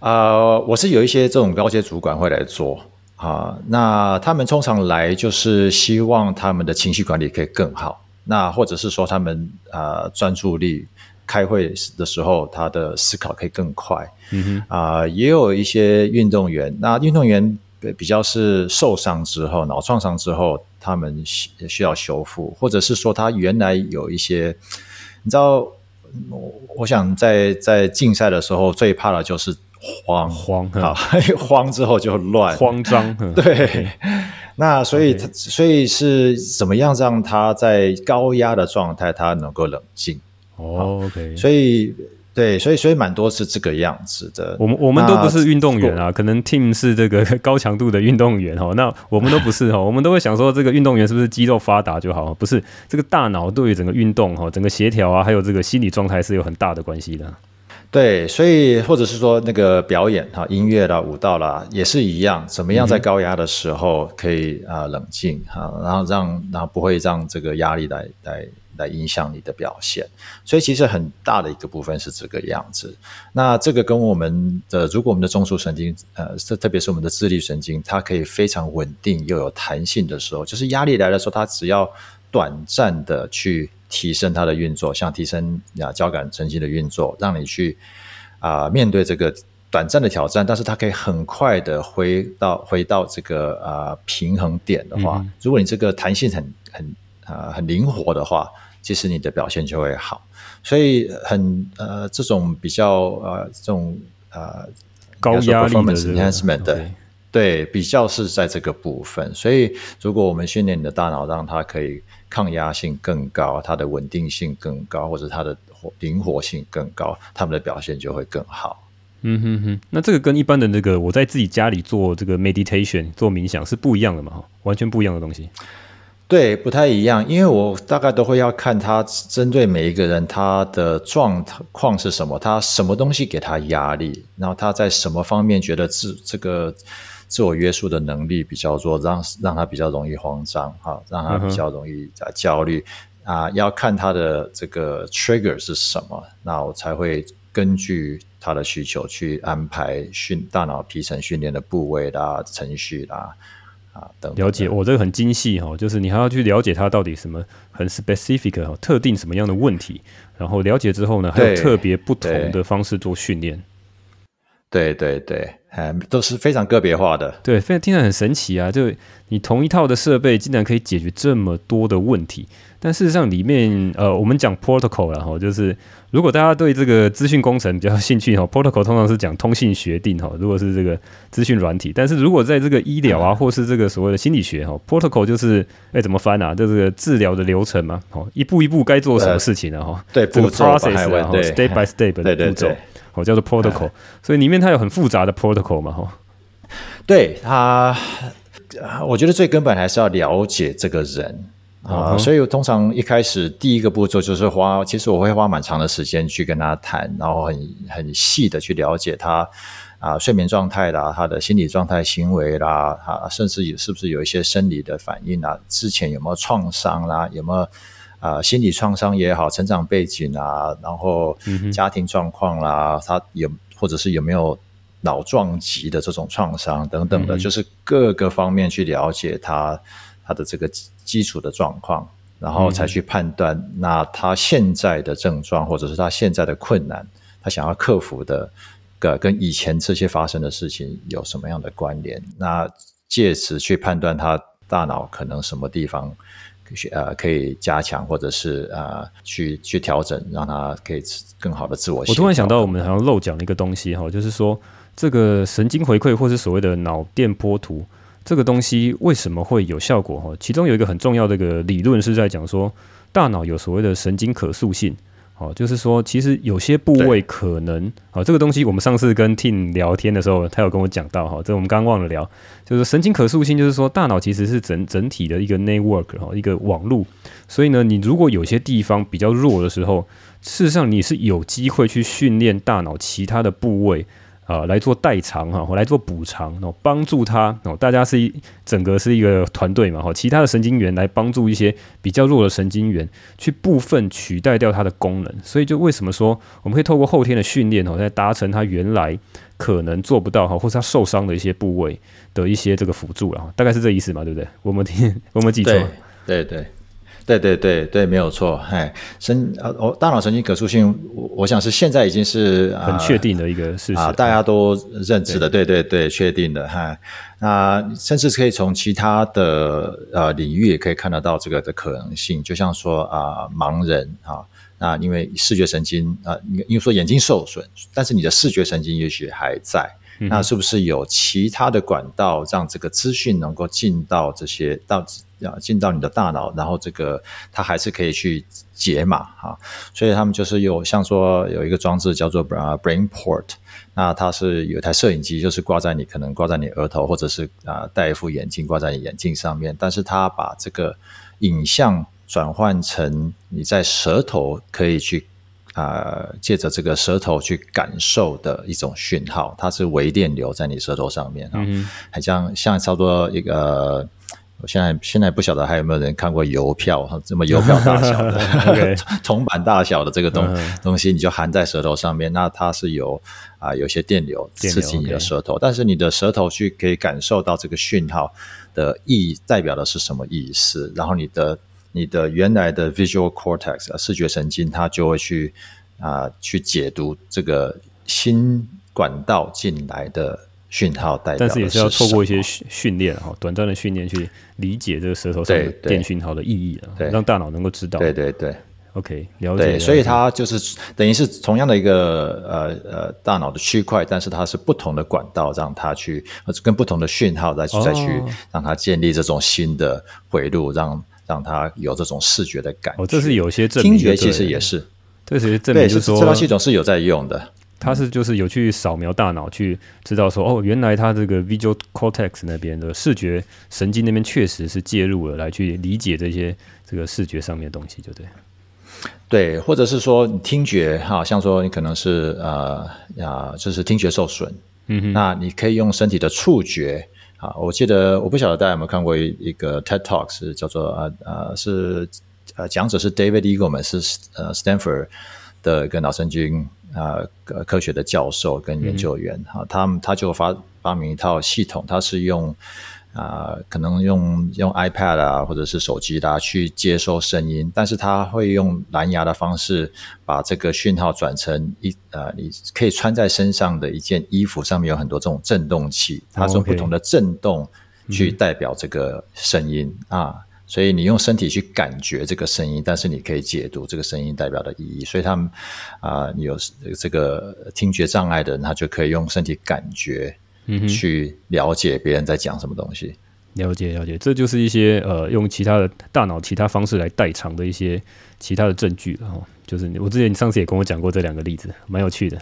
呃，我是有一些这种高阶主管会来做啊，那他们通常来就是希望他们的情绪管理可以更好，那或者是说他们呃专注力。开会的时候，他的思考可以更快。嗯哼，啊、也有一些运动员，那运动员比较是受伤之后，脑创伤之后，他们需要修复，或者是说他原来有一些，你知道，我我想在在竞赛的时候最怕的就是慌慌啊，慌之后就乱慌张。对，那所以 Okay. 所以是怎么样让他在高压的状态，他能够冷静？哦、oh，OK，所以对，所以所以蛮多是这个样子的。我们我们都不是运动员啊，可能 Team 是这个高强度的运动员哦。那我们都不是哦，我们都会想说，这个运动员是不是肌肉发达就好？不是，这个大脑对于整个运动哈，整个协调啊，还有这个心理状态是有很大的关系的。对，所以或者是说那个表演哈，音乐啦、舞蹈啦，也是一样，怎么样在高压的时候可以啊、呃、冷静哈，然后让然后不会让这个压力来来。来影响你的表现，所以其实很大的一个部分是这个样子。那这个跟我们的，如果我们的中枢神经，呃，特别是我们的自律神经，它可以非常稳定又有弹性的时候，就是压力来的时候，它只要短暂的去提升它的运作，像提升啊交感神经的运作，让你去啊、呃、面对这个短暂的挑战，但是它可以很快的回到回到这个啊、呃、平衡点的话，嗯、如果你这个弹性很很啊、呃、很灵活的话。其实你的表现就会好，所以很呃，这种比较呃，这种呃高压力的 enhancement 的，对，比较是在这个部分。所以如果我们训练你的大脑，让它可以抗压性更高，它的稳定性更高，或者它的灵活性更高，他们的表现就会更好。嗯哼哼，那这个跟一般的那个我在自己家里做这个 meditation 做冥想是不一样的嘛？完全不一样的东西。对，不太一样，因为我大概都会要看他针对每一个人他的状况是什么，他什么东西给他压力，然后他在什么方面觉得自这个自我约束的能力比较弱，让让他比较容易慌张，哈，让他比较容易啊焦虑、嗯、啊，要看他的这个 trigger 是什么，那我才会根据他的需求去安排训大脑皮层训练的部位啦、程序啦啊等。了解，我、哦、这个很精细哈，就是你还要去了解他到底什么很 specific 哈，特定什么样的问题，然后了解之后呢，还有特别不同的方式做训练。对对对，嗯，都是非常个别化的。对，非常听起来很神奇啊！就你同一套的设备，竟然可以解决这么多的问题。但事实上，里面呃，我们讲 protocol 啦，哈，就是如果大家对这个资讯工程比较有兴趣哈，protocol 通常是讲通信学定哈。如果是这个资讯软体，但是如果在这个医疗啊，或是这个所谓的心理学哈，protocol 就是哎怎么翻啊？就是个治疗的流程嘛，哦，一步一步该做什么事情啊？哈，对，这个 process 啊，step by step 的步骤，哦，叫做 protocol。所以里面它有很复杂的 protocol 嘛，哈。对它，我觉得最根本还是要了解这个人。啊、呃，所以我通常一开始第一个步骤就是花，其实我会花蛮长的时间去跟他谈，然后很很细的去了解他啊、呃、睡眠状态啦，他的心理状态、行为啦，啊，甚至有是不是有一些生理的反应啊，之前有没有创伤啦，有没有啊、呃、心理创伤也好，成长背景啊，然后家庭状况啦，嗯、他有或者是有没有。脑撞击的这种创伤等等的，嗯、就是各个方面去了解他他的这个基础的状况，然后才去判断那他现在的症状或者是他现在的困难，他想要克服的个跟以前这些发生的事情有什么样的关联？那借此去判断他大脑可能什么地方呃可以加强，或者是呃去去调整，让他可以更好的自我。我突然想到，我们好像漏讲了一个东西哈，就是说。这个神经回馈，或是所谓的脑电波图，这个东西为什么会有效果？哈，其中有一个很重要的一个理论是在讲说，大脑有所谓的神经可塑性。哦，就是说，其实有些部位可能，哦，这个东西我们上次跟 Tim 聊天的时候，他有跟我讲到，哈，这我们刚刚忘了聊，就是神经可塑性，就是说大脑其实是整整体的一个 network，哈，一个网络。所以呢，你如果有些地方比较弱的时候，事实上你是有机会去训练大脑其他的部位。啊，来做代偿哈，我来做补偿哦，帮助他哦。大家是一整个是一个团队嘛哈，其他的神经元来帮助一些比较弱的神经元去部分取代掉它的功能。所以就为什么说我们可以透过后天的训练哦，来达成他原来可能做不到哈，或是他受伤的一些部位的一些这个辅助了哈，大概是这意思嘛，对不对？我们听 我们记错？对对。对对对对，没有错。哎，神呃，哦，大脑神经可塑性，我我想是现在已经是很确定的一个事实，啊，大家都认知的。对对对，确定的。哈，那甚至可以从其他的呃领域也可以看得到这个的可能性。就像说啊，盲人啊，那因为视觉神经啊，因为说眼睛受损，但是你的视觉神经也许还在。那是不是有其他的管道让这个资讯能够进到这些到啊进到你的大脑，然后这个它还是可以去解码哈？所以他们就是有像说有一个装置叫做啊 BrainPort，那它是有一台摄影机，就是挂在你可能挂在你额头，或者是啊戴一副眼镜挂在你眼镜上面，但是它把这个影像转换成你在舌头可以去。啊，借着这个舌头去感受的一种讯号，它是微电流在你舌头上面啊，嗯、很像像差不多一个，我现在现在不晓得还有没有人看过邮票，这么邮票大小的 铜板大小的这个东、嗯、东西，你就含在舌头上面，那它是有啊有些电流刺激你的舌头，但是你的舌头去可以感受到这个讯号的意义代表的是什么意思，然后你的。你的原来的 visual cortex 视觉神经，它就会去啊、呃、去解读这个新管道进来的讯号但是也是要透过一些训训练哈，短暂的训练去理解这个舌头上的电讯号的意义啊，让大脑能够知道。对对对，OK，了解。对，所以它就是等于是同样的一个呃呃大脑的区块，但是它是不同的管道让它去，跟不同的讯号再去、哦、再去让它建立这种新的回路，让。让它有这种视觉的感觉，哦，这是有些证明。听觉其实也是，这是证明，就是说这套系统是有在用的。它是就是有去扫描大脑，去知道说，哦，原来他这个 visual cortex 那边的视觉神经那边确实是介入了，来去理解这些这个视觉上面的东西，就对。对，或者是说你听觉哈，像说你可能是呃啊，就是听觉受损，嗯哼，那你可以用身体的触觉。啊，我记得我不晓得大家有没有看过一一个 TED Talk，是叫做呃呃是呃讲者是 David Eagleman，是呃 Stanford 的一个脑神经啊呃科学的教授跟研究员哈，他们他就发发明一套系统，他是用。啊、呃，可能用用 iPad 啊，或者是手机啦、啊，去接收声音，但是他会用蓝牙的方式把这个讯号转成一呃，你可以穿在身上的一件衣服，上面有很多这种振动器，它是用不同的振动去代表这个声音、嗯、啊，所以你用身体去感觉这个声音，但是你可以解读这个声音代表的意义，所以他们啊、呃，你有这个听觉障碍的人，他就可以用身体感觉。嗯，去了解别人在讲什么东西，了解了解，这就是一些呃，用其他的大脑其他方式来代偿的一些其他的证据了哈。就是我之前你上次也跟我讲过这两个例子，蛮有趣的。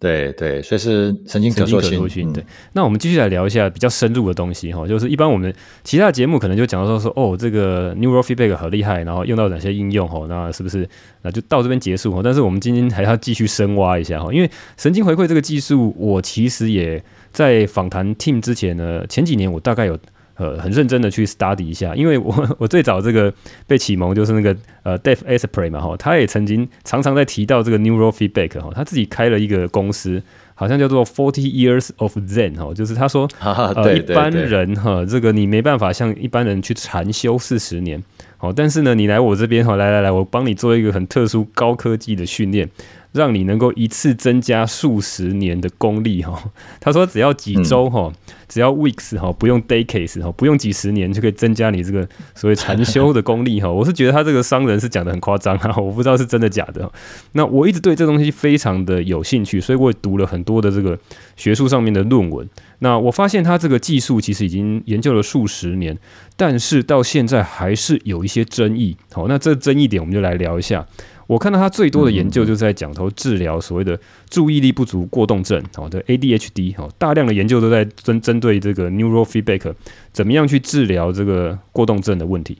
对对，所以是神经可塑性。塑性对，那我们继续来聊一下比较深入的东西哈，就是一般我们其他的节目可能就讲到说说哦，这个 Neural Feedback 很厉害，然后用到哪些应用哈，那是不是那就到这边结束哈？但是我们今天还要继续深挖一下哈，因为神经回馈这个技术，我其实也在访谈 team 之前呢，前几年我大概有。呃，很认真的去 study 一下，因为我 我最早这个被启蒙就是那个呃 Dave Asprey 嘛哈，他也曾经常常在提到这个 neural feedback 哈，他自己开了一个公司，好像叫做 Forty Years of Zen 哈，就是他说 呃一般人哈，这个你没办法像一般人去禅修四十年，好，但是呢，你来我这边哈，来来来，我帮你做一个很特殊高科技的训练。让你能够一次增加数十年的功力哈，他说只要几周哈，只要 weeks 哈，不用 decades 哈，不用几十年就可以增加你这个所谓禅修的功力哈。我是觉得他这个商人是讲的很夸张啊，我不知道是真的假的。那我一直对这东西非常的有兴趣，所以我也读了很多的这个学术上面的论文。那我发现他这个技术其实已经研究了数十年，但是到现在还是有一些争议。好，那这争议点我们就来聊一下。我看到他最多的研究就是在讲头治疗所谓的注意力不足过动症，好的 ADHD，好，大量的研究都在针针对这个 neural feedback 怎么样去治疗这个过动症的问题。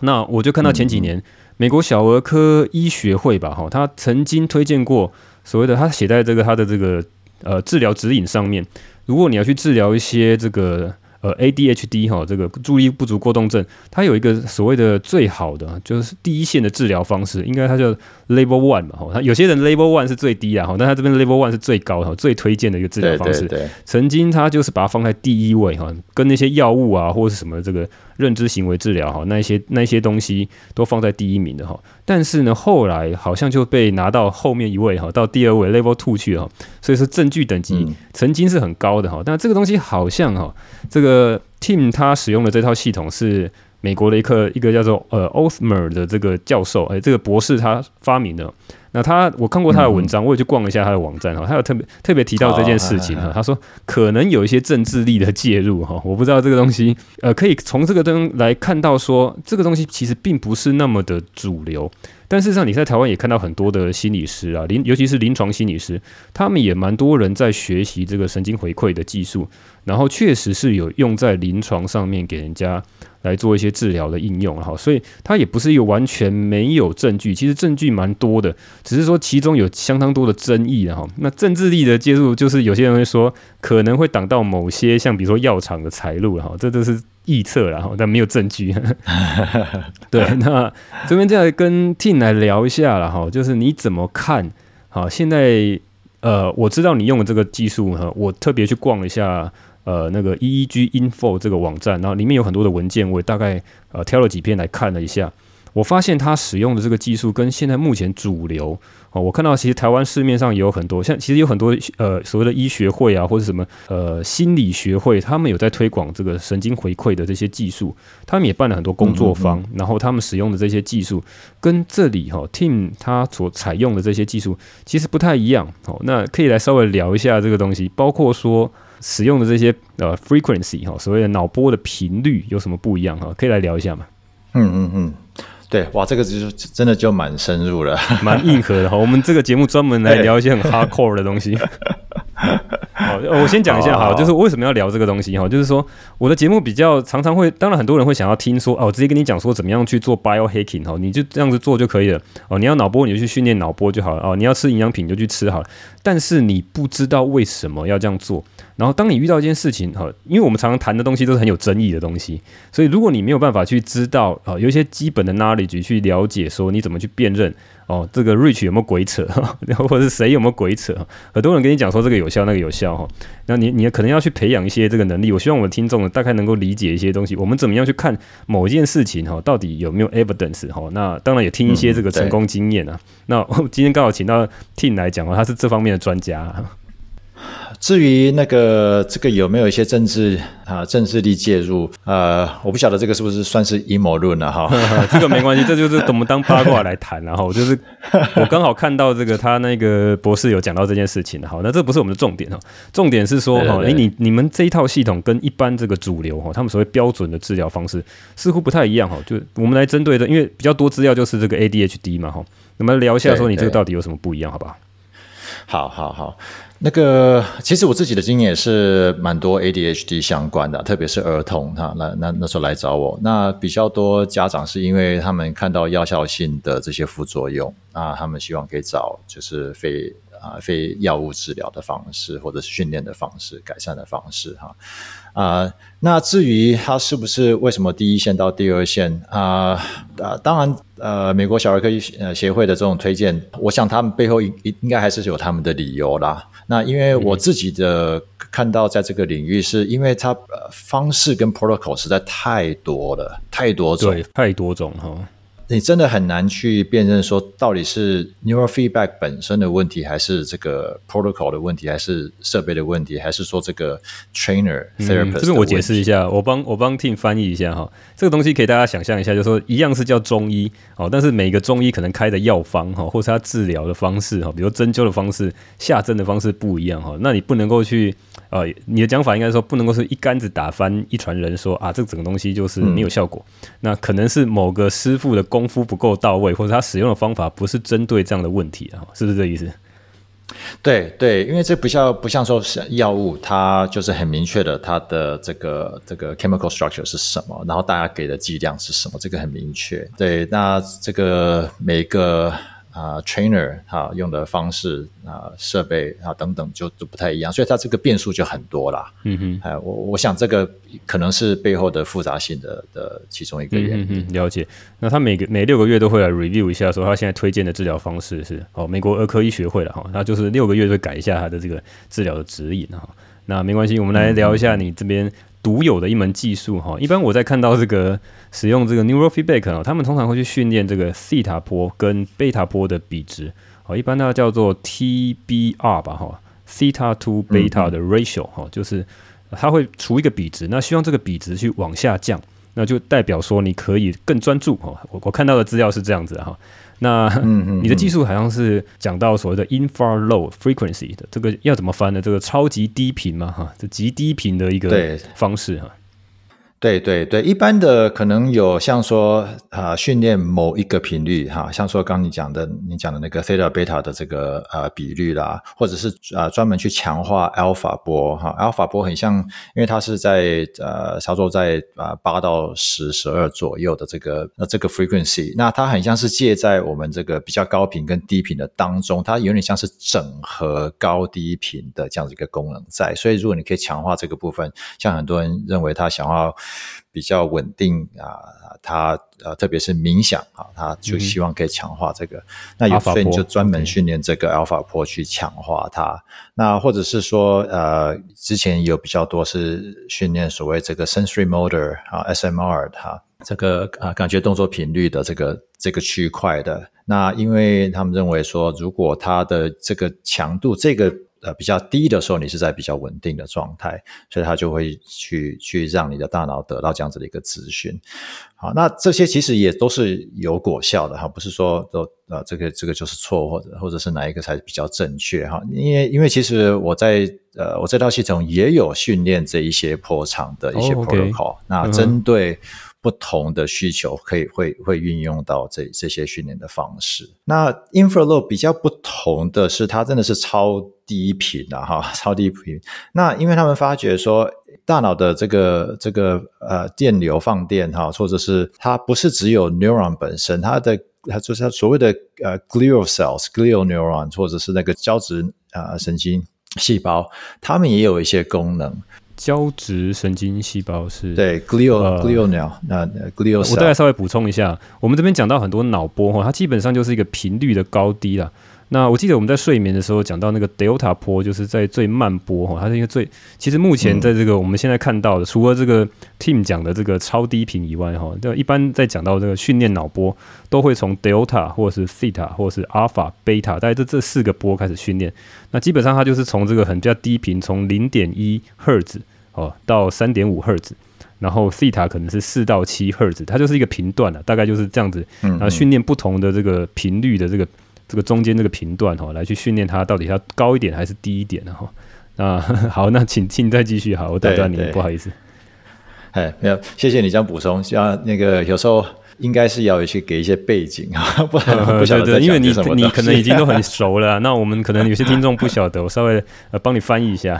那我就看到前几年美国小儿科医学会吧，哈，他曾经推荐过所谓的他写在这个他的这个呃治疗指引上面，如果你要去治疗一些这个。呃，ADHD 哈，这个注意不足过动症，它有一个所谓的最好的，就是第一线的治疗方式，应该它叫 Level One 嘛，哈，他有些人 Level One 是最低啊，哈，但他这边 Level One 是最高的，最推荐的一个治疗方式。对对对。曾经他就是把它放在第一位哈，跟那些药物啊或者是什么这个认知行为治疗哈，那一些那一些东西都放在第一名的哈。但是呢，后来好像就被拿到后面一位哈，到第二位 Level Two 去了哈。所以说证据等级曾经是很高的哈，嗯、但这个东西好像哈，这个 Team 他使用的这套系统是美国的一个一个叫做呃 Othmer 的这个教授哎，这个博士他发明的。那他我看过他的文章，我也去逛了一下他的网站哈，他有特别特别提到这件事情哈，他说可能有一些政治力的介入哈，我不知道这个东西呃可以从这个灯来看到说这个东西其实并不是那么的主流。但事实上，你在台湾也看到很多的心理师啊，临尤其是临床心理师，他们也蛮多人在学习这个神经回馈的技术，然后确实是有用在临床上面给人家来做一些治疗的应用哈，所以它也不是一个完全没有证据，其实证据蛮多的，只是说其中有相当多的争议哈。那政治力的介入，就是有些人会说可能会挡到某些像比如说药厂的财路哈，这都是。臆测然后但没有证据。对，那这边再跟 Tin 来聊一下了哈，就是你怎么看？好，现在呃，我知道你用的这个技术哈，我特别去逛了一下呃那个 EEG Info 这个网站，然后里面有很多的文件，我也大概呃挑了几篇来看了一下。我发现它使用的这个技术跟现在目前主流哦，我看到其实台湾市面上也有很多，像其实有很多呃所谓的医学会啊，或者什么呃心理学会，他们有在推广这个神经回馈的这些技术，他们也办了很多工作坊，嗯嗯嗯，然后他们使用的这些技术跟这里哈 Tim 他所采用的这些技术其实不太一样哦。那可以来稍微聊一下这个东西，包括说使用的这些呃 frequency 哈，所谓的脑波的频率有什么不一样哈？可以来聊一下吗？嗯嗯嗯。对，哇，这个就是真的就蛮深入了，蛮硬核的哈。我们这个节目专门来 聊一些很 hardcore 的东西。好，我先讲一下哈，就是我为什么要聊这个东西哈，就是说我的节目比较常常会，当然很多人会想要听说哦，我直接跟你讲说怎么样去做 biohacking 哈，你就这样子做就可以了哦。你要脑波你就去训练脑波就好了哦，你要吃营养品就去吃好了，但是你不知道为什么要这样做。然后，当你遇到一件事情哈，因为我们常常谈的东西都是很有争议的东西，所以如果你没有办法去知道啊，有一些基本的 knowledge 去了解，说你怎么去辨认哦，这个 Rich 有没有鬼扯，然 后或者是谁有没有鬼扯，很多人跟你讲说这个有效，那个有效哈，那你你可能要去培养一些这个能力。我希望我们听众呢，大概能够理解一些东西。我们怎么样去看某一件事情哈，到底有没有 evidence 哈？那当然也听一些这个成功经验啊。嗯、那今天刚好请到 Tin 来讲哦，他是这方面的专家。至于那个这个有没有一些政治啊政治力介入？呃，我不晓得这个是不是算是阴谋论了哈。这个没关系，这就是我们当八卦来谈。然后就是我刚好看到这个他那个博士有讲到这件事情。好，那这不是我们的重点哈。重点是说哈，哎，你你们这一套系统跟一般这个主流哈，他们所谓标准的治疗方式似乎不太一样哈。就我们来针对的，因为比较多资料就是这个 ADHD 嘛哈。我们来聊一下说你这个到底有什么不一样，好不好？好好好。那个，其实我自己的经验也是蛮多 ADHD 相关的，特别是儿童哈。那那那时候来找我，那比较多家长是因为他们看到药效性的这些副作用，那他们希望可以找就是非啊非药物治疗的方式，或者是训练的方式、改善的方式哈。啊，那至于他是不是为什么第一线到第二线啊？啊，当然，呃，美国小儿科呃协会的这种推荐，我想他们背后应应该还是有他们的理由啦。那因为我自己的看到，在这个领域，是因为它呃方式跟 protocol 实在太多了，太多种，对，太多种哈。你真的很难去辨认说到底是 neural feedback 本身的问题，还是这个 protocol 的问题，还是设备的问题，还是说这个 trainer therapist？这边我解释一下，我帮我帮 team 翻译一下哈。这个东西可以大家想象一下，就是说一样是叫中医哦，但是每个中医可能开的药方哈，或是他治疗的方式哈，比如针灸的方式、下针的方式不一样哈，那你不能够去。呃，你的讲法应该说不能够是一竿子打翻一船人说，说啊，这整个东西就是没有效果。嗯、那可能是某个师傅的功夫不够到位，或者他使用的方法不是针对这样的问题啊，是不是这意思？对对，因为这不像不像说是药物，它就是很明确的，它的这个这个 chemical structure 是什么，然后大家给的剂量是什么，这个很明确。对，那这个每个。啊、uh,，trainer 哈、uh, 用的方式啊，uh, 设备啊、uh, 等等就都不太一样，所以它这个变数就很多啦。嗯哼，哎，我我想这个可能是背后的复杂性的的其中一个原因。了解。那他每个每六个月都会来 review 一下，说他现在推荐的治疗方式是哦，美国儿科医学会了哈，那就是六个月会改一下他的这个治疗的指引哈。那没关系，我们来聊一下你这边。独有的一门技术哈，一般我在看到这个使用这个 neurofeedback 啊，他们通常会去训练这个西塔波跟贝塔波的比值，哦，一般它叫做 TBR 吧哈，theta to beta 的 ratio 哈，就是它会除一个比值，那希望这个比值去往下降，那就代表说你可以更专注哈。我我看到的资料是这样子哈。那你的技术好像是讲到所谓的 infra low frequency 的这个要怎么翻呢？这个超级低频嘛，哈，这极低频的一个方式哈。对对对，一般的可能有像说啊，训练某一个频率哈，像说刚你讲的，你讲的那个 theta beta 的这个呃比率啦，或者是啊专门去强化 alpha 波哈，alpha 波很像，因为它是在呃操作在啊八到十十二左右的这个那这个 frequency，那它很像是介在我们这个比较高频跟低频的当中，它有点像是整合高低频的这样子一个功能在，所以如果你可以强化这个部分，像很多人认为他想要。比较稳定啊，他呃，特别是冥想啊，他就希望可以强化这个。嗯、那有所以你就专门训练这个 alpha 波去强化它。那或者是说，呃，之前有比较多是训练所谓这个 sensory motor 啊，SMR 它这个啊感觉动作频率的这个这个区块的。那因为他们认为说，如果它的这个强度这个。呃，比较低的时候，你是在比较稳定的状态，所以它就会去去让你的大脑得到这样子的一个资讯。好，那这些其实也都是有果效的哈，不是说都呃这个这个就是错，或者或者是哪一个才比较正确哈？因为因为其实我在呃我这套系统也有训练这一些波长的一些 protocol，、oh, okay. 那针对。不同的需求可以会会运用到这这些训练的方式。那 infralow 比较不同的是，它真的是超低频啊，哈，超低频。那因为他们发觉说，大脑的这个这个呃电流放电哈，或者是它不是只有 neuron 本身，它的它就是它所谓的呃 glial cells、glial neuron 或者是那个胶质啊、神经细胞，它们也有一些功能。胶质神经细胞是对 glial glial 脑，那 glial。我再来稍微补充一下，我们这边讲到很多脑波哈，它基本上就是一个频率的高低啦。那我记得我们在睡眠的时候讲到那个 delta 波，就是在最慢波哈，它是一个最其实目前在这个我们现在看到的，嗯、除了这个 team 讲的这个超低频以外哈，就一般在讲到这个训练脑波，都会从 delta 或者是 theta 或者是 alpha beta，大概这这四个波开始训练。那基本上它就是从这个很比较低频，从零点一赫兹哦到三点五赫兹，然后 theta 可能是四到七赫兹，它就是一个频段了，大概就是这样子。然后训练不同的这个频率的这个。这个中间这个频段哈，来去训练它到底它高一点还是低一点呢？哈，那 好，那请请再继续。好，我打断你，不好意思。哎，没有，谢谢你这样补充。像那个有时候应该是要有一些给一些背景啊，不然不晓得。因为你 你可能已经都很熟了，那我们可能有些听众不晓得，我稍微呃帮你翻译一下。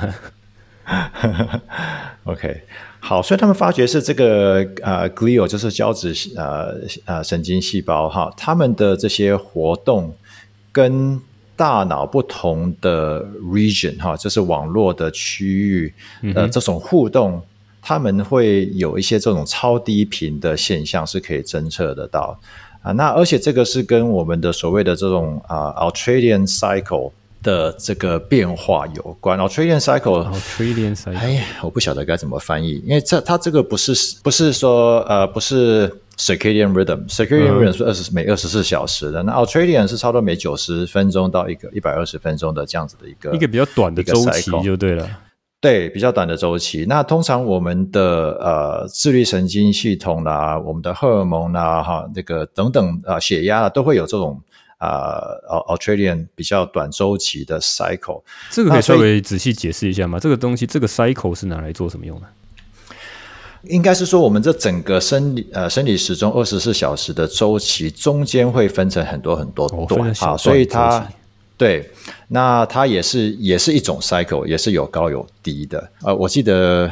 OK，好，所以他们发觉是这个呃，glial 就是胶质呃呃神经细胞哈，他们的这些活动跟大脑不同的 region 哈，就是网络的区域的这种互动，嗯、他们会有一些这种超低频的现象是可以侦测得到啊。那而且这个是跟我们的所谓的这种啊 ultradian cycle。的这个变化有关，ultradian cycle，ultradian cycle，哎，我不晓得该怎么翻译，因为这它这个不是不是说呃不是 circadian rhythm，circadian rhythm 是二十每二十四小时的，那 ultradian 是差不多每九十分钟到一个一百二十分钟的这样子的一个一个比较短的周期就对了，对，比较短的周期。那通常我们的呃自律神经系统啦，我们的荷尔蒙啦，哈，那个等等啊，血压啊，都会有这种。啊、uh,，ultradian 比较短周期的 cycle，这个可以稍微仔细解释一下吗？这个东西，这个 cycle 是拿来做什么用的？应该是说，我们这整个生理呃生理时钟二十四小时的周期中间会分成很多很多段啊、哦，所以它对，那它也是也是一种 cycle，也是有高有低的。呃，我记得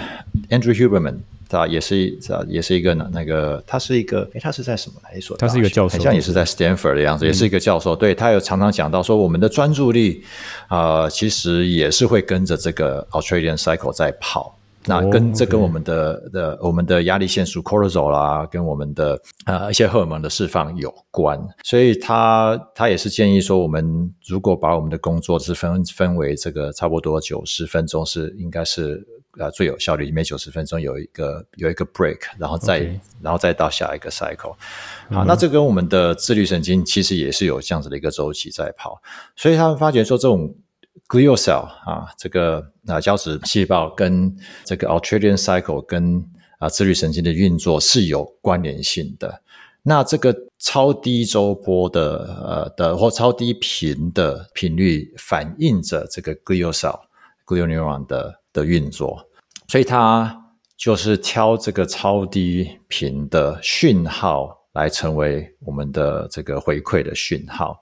Andrew Huberman。他也是，他也是一个那个，他是一个，诶，他是在什么哪一所？他是一个教授，好像也是在 Stanford 的样子，嗯、也是一个教授。对，他有常常讲到说，我们的专注力啊、呃，其实也是会跟着这个 Australian cycle 在跑。那跟这跟我们的、的我们的压力腺素 cortisol 啦，跟我们的呃一些荷尔蒙的释放有关。所以他他也是建议说，我们如果把我们的工作是分分为这个差不多九十分钟，是应该是。呃，最有效率，每九十分钟有一个有一个 break，然后再.然后再到下一个 cycle。好，那这跟我们的自律神经其实也是有这样子的一个周期在跑。所以他们发觉说，这种 glial cell 啊，这个啊胶质细胞跟这个 ultradian cycle 跟啊自律神经的运作是有关联性的。那这个超低周波的呃的或超低频的频率，反映着这个 glial cell glial neuron 的。的运作，所以它就是挑这个超低频的讯号来成为我们的这个回馈的讯号，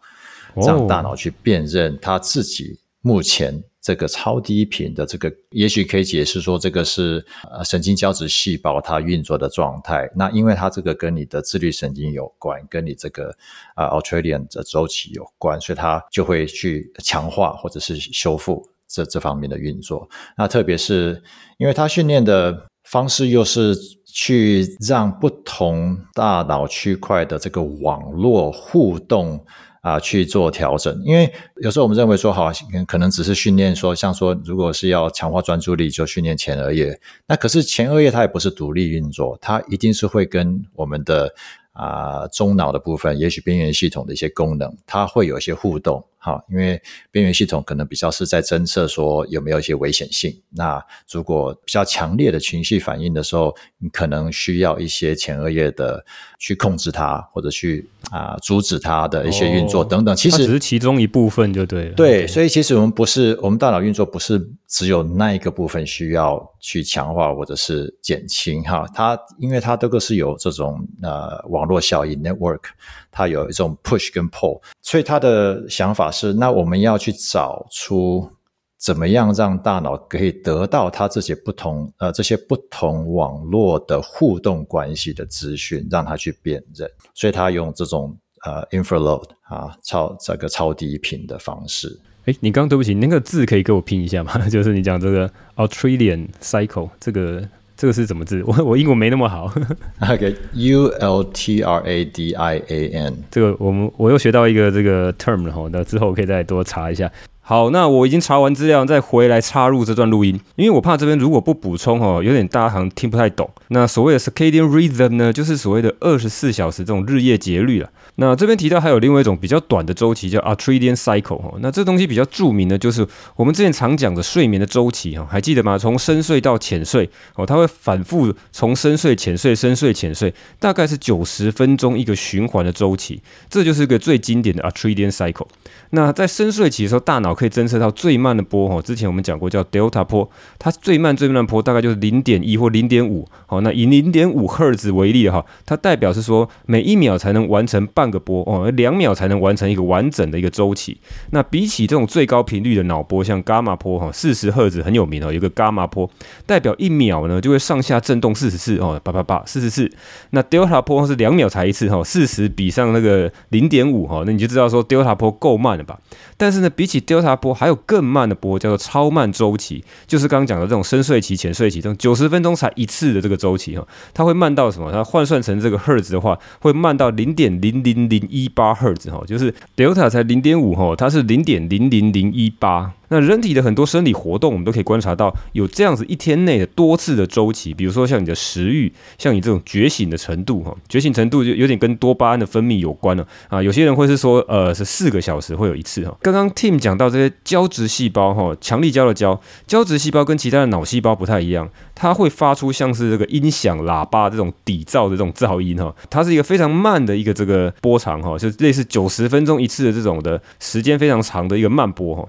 让大脑去辨认它自己目前这个超低频的这个，也许可以解释说这个是呃神经胶质细胞它运作的状态。那因为它这个跟你的自律神经有关，跟你这个啊 ultradian 的周期有关，所以它就会去强化或者是修复。这这方面的运作，那特别是因为它训练的方式又是去让不同大脑区块的这个网络互动啊去做调整。因为有时候我们认为说，好，可能只是训练说，像说如果是要强化专注力，就训练前额叶。那可是前额叶它也不是独立运作，它一定是会跟我们的啊中脑的部分，也许边缘系统的一些功能，它会有一些互动。好，因为边缘系统可能比较是在侦测说有没有一些危险性。那如果比较强烈的情绪反应的时候，你可能需要一些前额叶的去控制它，或者去啊、呃、阻止它的一些运作等等。其实只是其中一部分就对了。对，所以其实我们不是我们大脑运作不是只有那一个部分需要去强化或者是减轻哈。它因为它这个是有这种呃网络效应 network。它有一种 push 跟 pull，所以他的想法是：那我们要去找出怎么样让大脑可以得到它自己不同呃这些不同网络的互动关系的资讯，让它去辨认。所以他用这种呃 infrared 啊超这个超低频的方式。诶，你刚对不起，那个字可以给我拼一下吗？就是你讲这个 Australian cycle 这个。这个是怎么字？我我英文没那么好。OK，U L T R A D I A N。这个我们我又学到一个这个 term 了哈，那之后我可以再多查一下。好，那我已经查完资料，再回来插入这段录音，因为我怕这边如果不补充哦，有点大家好像听不太懂。那所谓的 circadian rhythm 呢，就是所谓的二十四小时这种日夜节律了。那这边提到还有另外一种比较短的周期，叫 atridian cycle 哈。那这东西比较著名的，就是我们之前常讲的睡眠的周期哈，还记得吗？从深睡到浅睡哦，它会反复从深睡、浅睡、深睡、浅睡，大概是九十分钟一个循环的周期。这就是一个最经典的 atridian cycle。那在深睡期的时候，大脑可以侦测到最慢的波哈，之前我们讲过叫 Delta 波，它最慢最慢的波大概就是零点一或零点五。好，那以零点五赫兹为例哈，它代表是说每一秒才能完成半个波哦，两秒才能完成一个完整的一个周期。那比起这种最高频率的脑波，像伽马波哈，四十赫兹很有名哦，有个伽马波代表一秒呢就会上下震动四十次哦，叭叭叭四十次。那 Delta 波是两秒才一次哈，四十比上那个零点五哈，那你就知道说 Delta 波够慢了吧？但是呢，比起 Delta 波还有更慢的波，叫做超慢周期，就是刚刚讲的这种深睡期、浅睡期这种九十分钟才一次的这个周期哈，它会慢到什么？它换算成这个赫兹的话，会慢到零点零零零一八赫兹哈，就是 Delta 才零点五哈，它是零点零零零一八。那人体的很多生理活动，我们都可以观察到有这样子一天内的多次的周期，比如说像你的食欲，像你这种觉醒的程度，哈，觉醒程度就有点跟多巴胺的分泌有关了啊。有些人会是说，呃，是四个小时会有一次哈。刚刚 Tim 讲到这些胶质细胞，哈，强力胶的胶，胶质细胞跟其他的脑细胞不太一样，它会发出像是这个音响喇叭这种底噪的这种噪音，哈，它是一个非常慢的一个这个波长，哈，就类似九十分钟一次的这种的时间非常长的一个慢波，哈。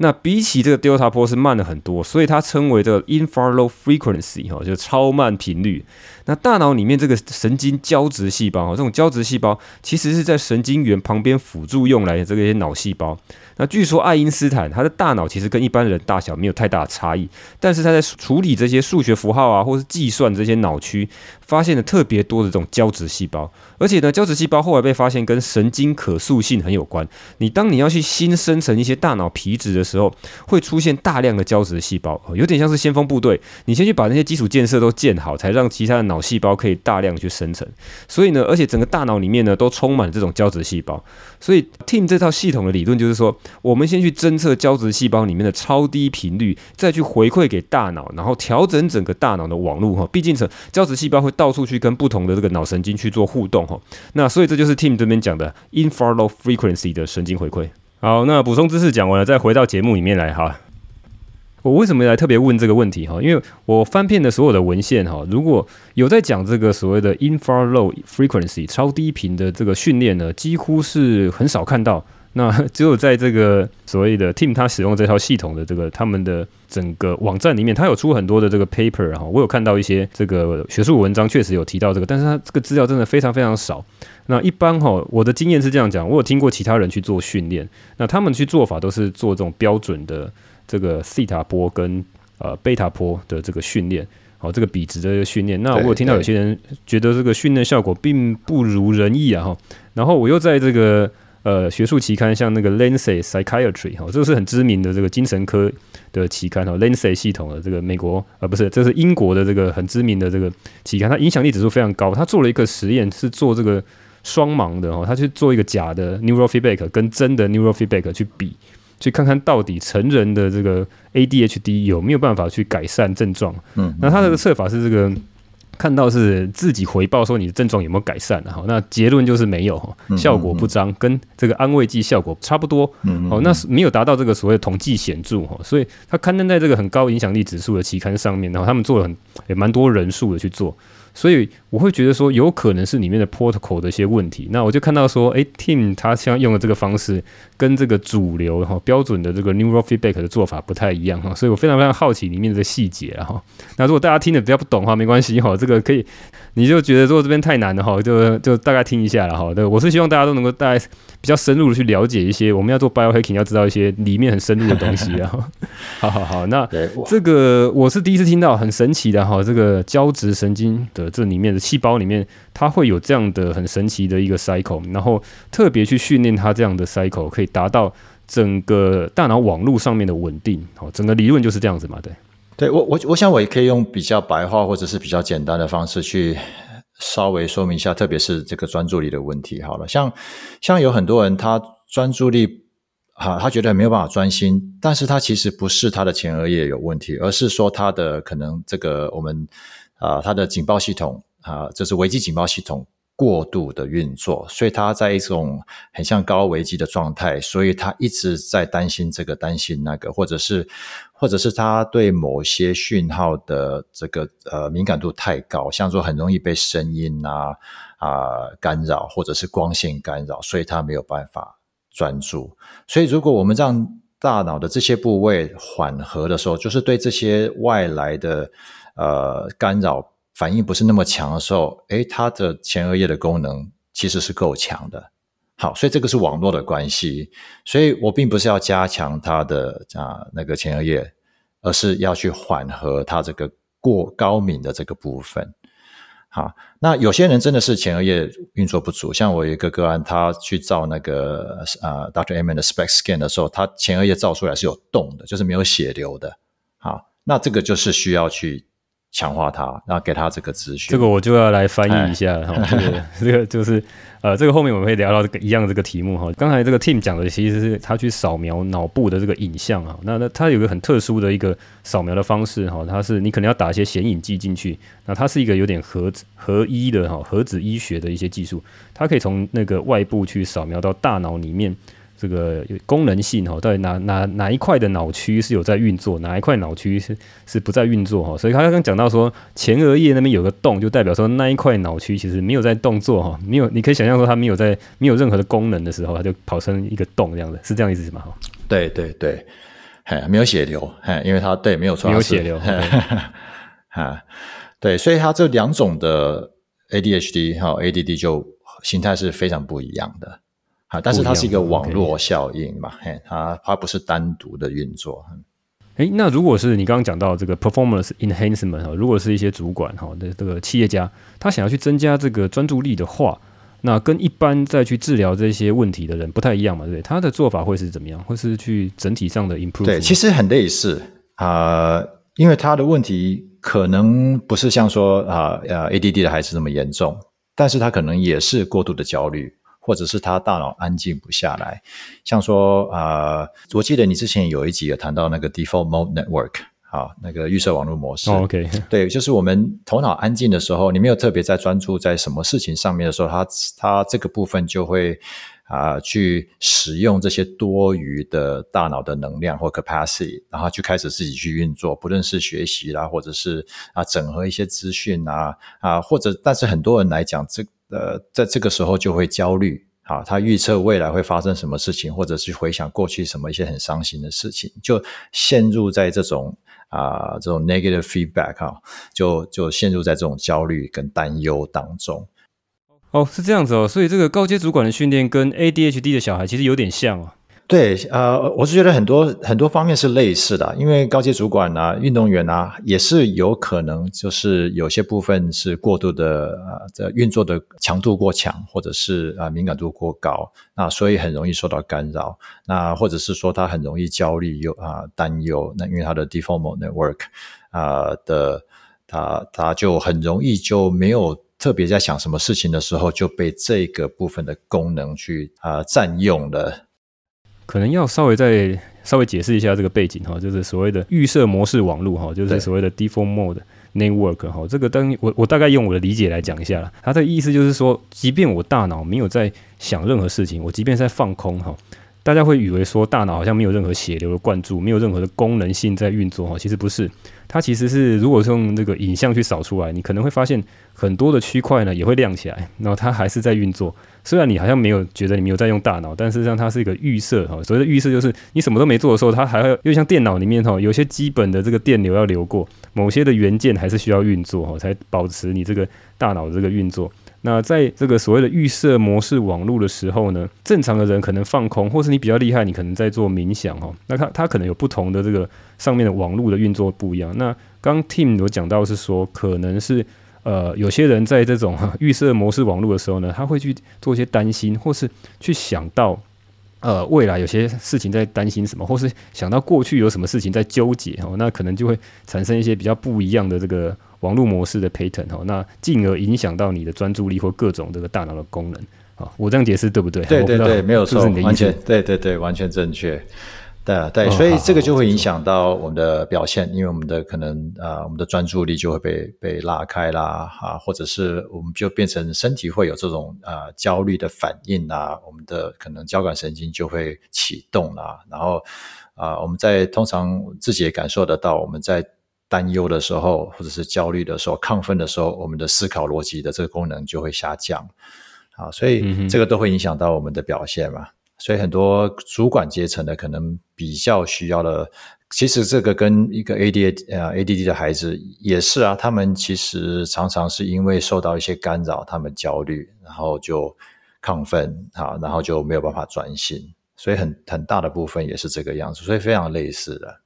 那比起这个 Delta 波是慢了很多，所以它称为这个 infra low frequency 哈，就是超慢频率。那大脑里面这个神经胶质细胞哈，这种胶质细胞其实是在神经元旁边辅助用来的这个一些脑细胞。那据说爱因斯坦他的大脑其实跟一般人大小没有太大的差异，但是他在处理这些数学符号啊，或是计算这些脑区，发现了特别多的这种胶质细胞。而且呢，胶质细胞后来被发现跟神经可塑性很有关。你当你要去新生成一些大脑皮质的时候，会出现大量的胶质细胞，有点像是先锋部队。你先去把那些基础建设都建好，才让其他的脑细胞可以大量去生成。所以呢，而且整个大脑里面呢都充满这种胶质细胞。所以 Tim 这套系统的理论就是说，我们先去侦测胶质细胞里面的超低频率，再去回馈给大脑，然后调整整个大脑的网络哈。毕竟，成胶质细胞会到处去跟不同的这个脑神经去做互动哈。那所以这就是 Tim 这边讲的 infra low frequency 的神经回馈。好，那补充知识讲完了，再回到节目里面来哈。我为什么来特别问这个问题哈？因为我翻遍的所有的文献哈，如果有在讲这个所谓的 infra low frequency 超低频的这个训练呢，几乎是很少看到。那 只有在这个所谓的 Team 他使用这套系统的这个他们的整个网站里面，他有出很多的这个 paper 哈，我有看到一些这个学术文章，确实有提到这个，但是他这个资料真的非常非常少。那一般哈，我的经验是这样讲，我有听过其他人去做训练，那他们去做法都是做这种标准的这个西塔波跟呃贝塔波的这个训练，好，这个比值的训练。那我有听到有些人觉得这个训练效果并不如人意啊哈，然后我又在这个。呃，学术期刊像那个 Lancet Psychiatry 哈，这个是很知名的这个精神科的期刊哈，Lancet 系统的这个美国呃不是，这是英国的这个很知名的这个期刊，它影响力指数非常高。它做了一个实验，是做这个双盲的哈，他去做一个假的 neurofeedback 跟真的 neurofeedback 去比，去看看到底成人的这个 ADHD 有没有办法去改善症状。嗯，那他的测法是这个。看到是自己回报说你的症状有没有改善，哈，那结论就是没有，效果不彰，跟这个安慰剂效果差不多，哦，那是没有达到这个所谓统计显著，哈，所以他刊登在这个很高影响力指数的期刊上面，然后他们做了很也蛮多人数的去做。所以我会觉得说，有可能是里面的 protocol 的一些问题。那我就看到说，诶，Tim 他现在用的这个方式跟这个主流哈标准的这个 neurofeedback 的做法不太一样哈。所以我非常非常好奇里面的细节哈。那如果大家听得比较不懂的话，没关系哈，这个可以，你就觉得如果这边太难了哈，就就大概听一下了哈。对，我是希望大家都能够大概比较深入的去了解一些，我们要做 biohacking 要知道一些里面很深入的东西啊。好好好，那这个我是第一次听到，很神奇的哈，这个胶质神经的。这里面的细胞里面，它会有这样的很神奇的一个 cycle，然后特别去训练它这样的 cycle，可以达到整个大脑网络上面的稳定。好，整个理论就是这样子嘛？对，对我我我想我也可以用比较白话或者是比较简单的方式去稍微说明一下，特别是这个专注力的问题。好了，像像有很多人他专注力啊，他觉得没有办法专心，但是他其实不是他的前额叶有问题，而是说他的可能这个我们。啊，他的警报系统啊，这是危机警报系统过度的运作，所以它在一种很像高危机的状态，所以他一直在担心这个，担心那个，或者是，或者是他对某些讯号的这个呃敏感度太高，像说很容易被声音啊啊干扰，或者是光线干扰，所以他没有办法专注。所以如果我们让大脑的这些部位缓和的时候，就是对这些外来的呃干扰反应不是那么强的时候，诶，它的前额叶的功能其实是够强的。好，所以这个是网络的关系，所以我并不是要加强它的啊那个前额叶，而是要去缓和它这个过高敏的这个部分。好，那有些人真的是前额叶运作不足，像我有一个个案，他去照那个呃 Dr. Amen 的 Spec scan 的时候，他前额叶照出来是有洞的，就是没有血流的。好，那这个就是需要去。强化它，然后给他这个资讯。这个我就要来翻译一下哈，这个 这个就是呃，这个后面我们会聊到这个一样这个题目哈。刚才这个 team 讲的其实是他去扫描脑部的这个影像啊，那那他有个很特殊的一个扫描的方式哈，它是你可能要打一些显影剂进去，那它是一个有点核合一的哈核子医学的一些技术，它可以从那个外部去扫描到大脑里面。这个功能性哈，到底哪哪哪一块的脑区是有在运作，哪一块脑区是是不在运作哈？所以他刚刚讲到说前额叶那边有个洞，就代表说那一块脑区其实没有在动作哈，没有，你可以想象说它没有在没有任何的功能的时候，它就跑成一个洞这样子，是这样意思吗？对对对，嘿，没有血流，嘿，因为它对没有没有血流，哈，对，所以它这两种的 ADHD 还有 ADD 就形态是非常不一样的。啊，但是它是一个网络效应嘛，嘿，它它不是单独的运作。诶，那如果是你刚刚讲到这个 performance enhancement 哈，如果是一些主管哈的这个企业家，他想要去增加这个专注力的话，那跟一般再去治疗这些问题的人不太一样嘛，对不对？他的做法会是怎么样？会是去整体上的 improve？对，其实很类似啊、呃，因为他的问题可能不是像说啊呃 ADD 的孩子那么严重，但是他可能也是过度的焦虑。或者是他大脑安静不下来，像说啊、呃，我记得你之前有一集有谈到那个 default mode network，好，那个预设网络模式。Oh, OK，对，就是我们头脑安静的时候，你没有特别在专注在什么事情上面的时候，它它这个部分就会啊、呃、去使用这些多余的大脑的能量或 capacity，然后去开始自己去运作，不论是学习啦，或者是啊整合一些资讯啊啊，或者但是很多人来讲这。呃，在这个时候就会焦虑，啊，他预测未来会发生什么事情，或者是回想过去什么一些很伤心的事情，就陷入在这种啊、这种 negative feedback 哈、啊，就就陷入在这种焦虑跟担忧当中。哦，是这样子哦，所以这个高阶主管的训练跟 ADHD 的小孩其实有点像哦。对，呃，我是觉得很多很多方面是类似的，因为高阶主管啊、运动员啊，也是有可能就是有些部分是过度的，呃，这运作的强度过强，或者是啊、敏感度过高，那所以很容易受到干扰，那或者是说他很容易焦虑又啊担忧，那因为他的 default mode network 啊、的他他就很容易就没有特别在想什么事情的时候就被这个部分的功能去啊、呃、占用了。可能要稍微再稍微解释一下这个背景哈，就是所谓的预设模式网络哈，就是所谓的 default mode network 哈。这个当我我大概用我的理解来讲一下啦，它的意思就是说，即便我大脑没有在想任何事情，我即便在放空哈，大家会以为说大脑好像没有任何血流的灌注，没有任何的功能性在运作哈，其实不是。它其实是，如果是用这个影像去扫出来，你可能会发现很多的区块呢也会亮起来，然后它还是在运作。虽然你好像没有觉得你没有在用大脑，但事实上它是一个预设哈。所谓的预设就是你什么都没做的时候，它还会，因为像电脑里面哈，有些基本的这个电流要流过，某些的元件还是需要运作哈，才保持你这个大脑的这个运作。那在这个所谓的预设模式网络的时候呢，正常的人可能放空，或是你比较厉害，你可能在做冥想哈。那它它可能有不同的这个上面的网络的运作不一样。那刚 Tim 有讲到是说，可能是呃有些人在这种 预设模式网络的时候呢，他会去做一些担心，或是去想到呃未来有些事情在担心什么，或是想到过去有什么事情在纠结哦。那可能就会产生一些比较不一样的这个。网络模式的 pattern 哦，那进而影响到你的专注力或各种这个大脑的功能啊，我这样解释对不对？对对对，没有错，完全对对对，完全正确。对啊，对，所以这个就会影响到我们的表现，因为我们的可能啊，我们的专注力就会被被拉开啦，啊，或者是我们就变成身体会有这种啊焦虑的反应啊，我们的可能交感神经就会启动啦，然后啊，我们在通常自己也感受得到，我们在。担忧的时候，或者是焦虑的时候、亢奋的时候，我们的思考逻辑的这个功能就会下降，啊，所以这个都会影响到我们的表现嘛，所以很多主管阶层的可能比较需要的，其实这个跟一个 A D 呃 ADD 的孩子也是啊，他们其实常常是因为受到一些干扰，他们焦虑，然后就亢奋啊，然后就没有办法专心，所以很很大的部分也是这个样子，所以非常类似的。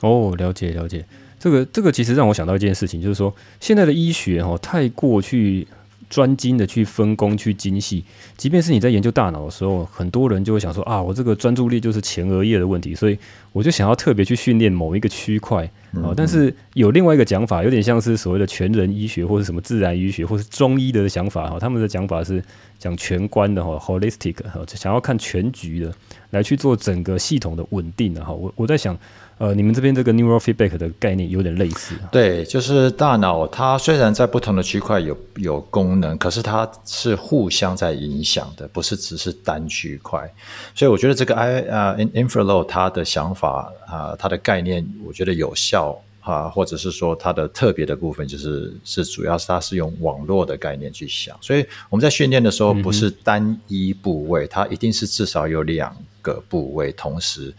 哦，了解了解，这个这个其实让我想到一件事情，就是说现在的医学哦太过去。专精的去分工去精细，即便是你在研究大脑的时候，很多人就会想说啊，我这个专注力就是前额叶的问题，所以我就想要特别去训练某一个区块啊。但是有另外一个讲法，有点像是所谓的全人医学或者什么自然医学或是中医的想法哈，他们的讲法是讲全观的哈，holistic 哈，想要看全局的来去做整个系统的稳定的哈。我我在想。呃，你们这边这个 neural feedback 的概念有点类似。对，就是大脑它虽然在不同的区块有有功能，可是它是互相在影响的，不是只是单区块。所以我觉得这个 i 啊、uh, inflow 它的想法啊它的概念，我觉得有效啊或者是说它的特别的部分，就是是主要是它是用网络的概念去想。所以我们在训练的时候，不是单一部位，它一定是至少有两个部位同时。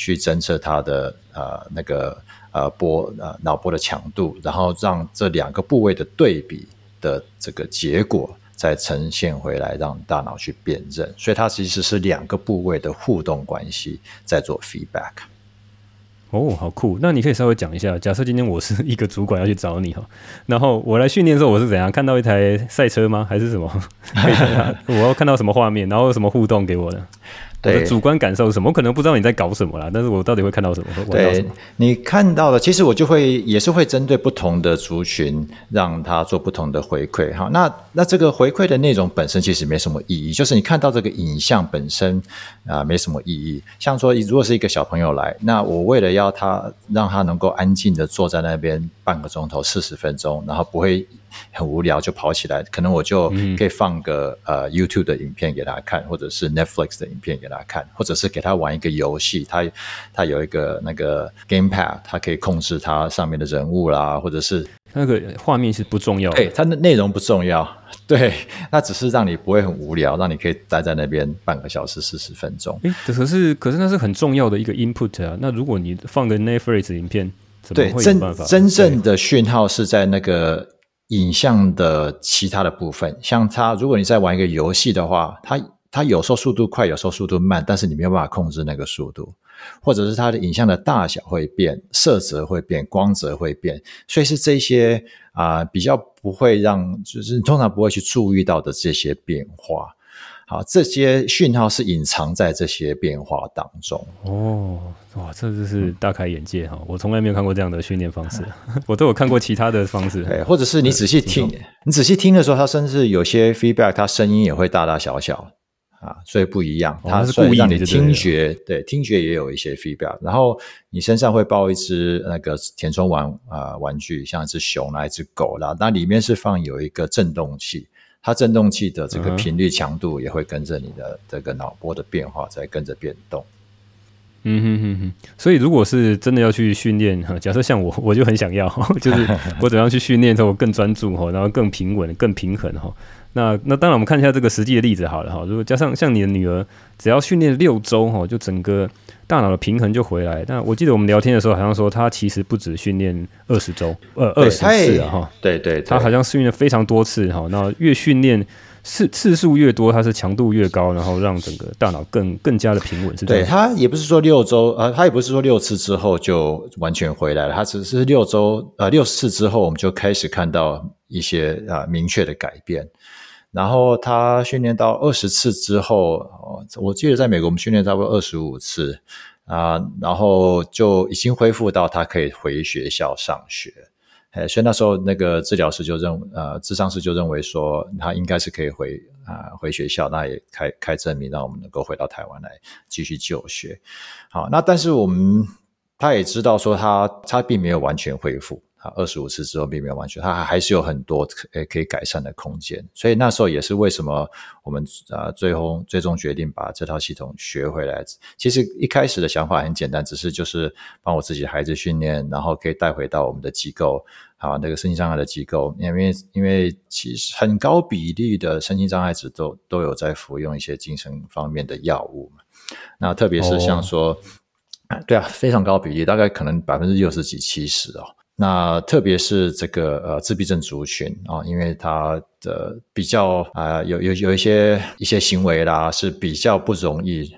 去侦测它的呃那个呃波呃脑波的强度，然后让这两个部位的对比的这个结果再呈现回来，让大脑去辨认。所以它其实是两个部位的互动关系在做 feedback。哦，好酷！那你可以稍微讲一下，假设今天我是一个主管要去找你哈，然后我来训练的时候，我是怎样看到一台赛车吗？还是什么？我要看到什么画面，然后有什么互动给我呢？对，主观感受是什么？我可能不知道你在搞什么啦，但是我到底会看到什么？会玩到什么？对，你看到了，其实我就会也是会针对不同的族群，让他做不同的回馈。哈，那那这个回馈的内容本身其实没什么意义，就是你看到这个影像本身啊、呃、没什么意义。像说，如果是一个小朋友来，那我为了要他让他能够安静的坐在那边半个钟头、四十分钟，然后不会。很无聊就跑起来，可能我就可以放个、嗯、呃 YouTube 的影片给他看，或者是 Netflix 的影片给他看，或者是给他玩一个游戏，他他有一个那个 Gamepad，他可以控制他上面的人物啦，或者是那个画面是不重要，对，它的内容不重要，对，那只是让你不会很无聊，让你可以待在那边半个小时四十分钟。哎，可是可是那是很重要的一个 input 啊，那如果你放个 Netflix 影片？对，真真正的讯号是在那个。影像的其他的部分，像它，如果你在玩一个游戏的话，它它有时候速度快，有时候速度慢，但是你没有办法控制那个速度，或者是它的影像的大小会变，色泽会变，光泽会变，所以是这些啊、比较不会让，就是通常不会去注意到的这些变化。好，这些讯号是隐藏在这些变化当中。哦，哇，这就是大开眼界哈！我从来没有看过这样的训练方式，我都有看过其他的方式。对，或者是你仔细听，你仔细听的时候，它甚至有些 feedback，它声音也会大大小小啊，所以不一样。它是故意让你听觉，对，听觉也有一些 feedback。然后你身上会抱一只那个填充玩啊玩具，像一只熊啦，一只狗啦，那里面是放有一个震动器。它振动器的这个频率强度也会跟着你的这个脑波的变化在跟着变动。嗯哼哼哼，所以如果是真的要去训练哈，假设像我，我就很想要，就是我怎样去训练，之后更专注哈，然后更平稳、更平衡哈。那那当然，我们看一下这个实际的例子好了哈。如果加上像你的女儿，只要训练六周哈，就整个。大脑的平衡就回来，那我记得我们聊天的时候，好像说她其实不止训练二十周，呃，二十次啊，哈，对对，她好像训练非常多次哈，那越训练次次数越多，它是强度越高，然后让整个大脑更更加的平稳，是。对，她也不是说六周，呃，他也不是说六次之后就完全回来了，她只是六周，呃，六次之后我们就开始看到一些啊、呃、明确的改变。然后他训练到二十次之后，我记得在美国我们训练差不多二十五次啊，然后就已经恢复到他可以回学校上学。哎，所以那时候那个治疗师就认，呃，咨商师就认为说他应该是可以回啊回学校，那也开开证明让我们能够回到台湾来继续就学。好，那但是我们他也知道说他他并没有完全恢复。啊，二十五次之后并没有完全，它还是有很多可可以改善的空间。所以那时候也是为什么我们啊最后最终决定把这套系统学回来。其实一开始的想法很简单，只是就是帮我自己的孩子训练，然后可以带回到我们的机构啊，那个身心障碍的机构，因为因为其实很高比例的身心障碍者都都有在服用一些精神方面的药物嘛。那特别是像说，哦、对啊，非常高比例，大概可能百分之六十几、七十哦。那特别是这个呃自闭症族群啊、哦，因为他的比较啊、呃、有有有一些一些行为啦是比较不容易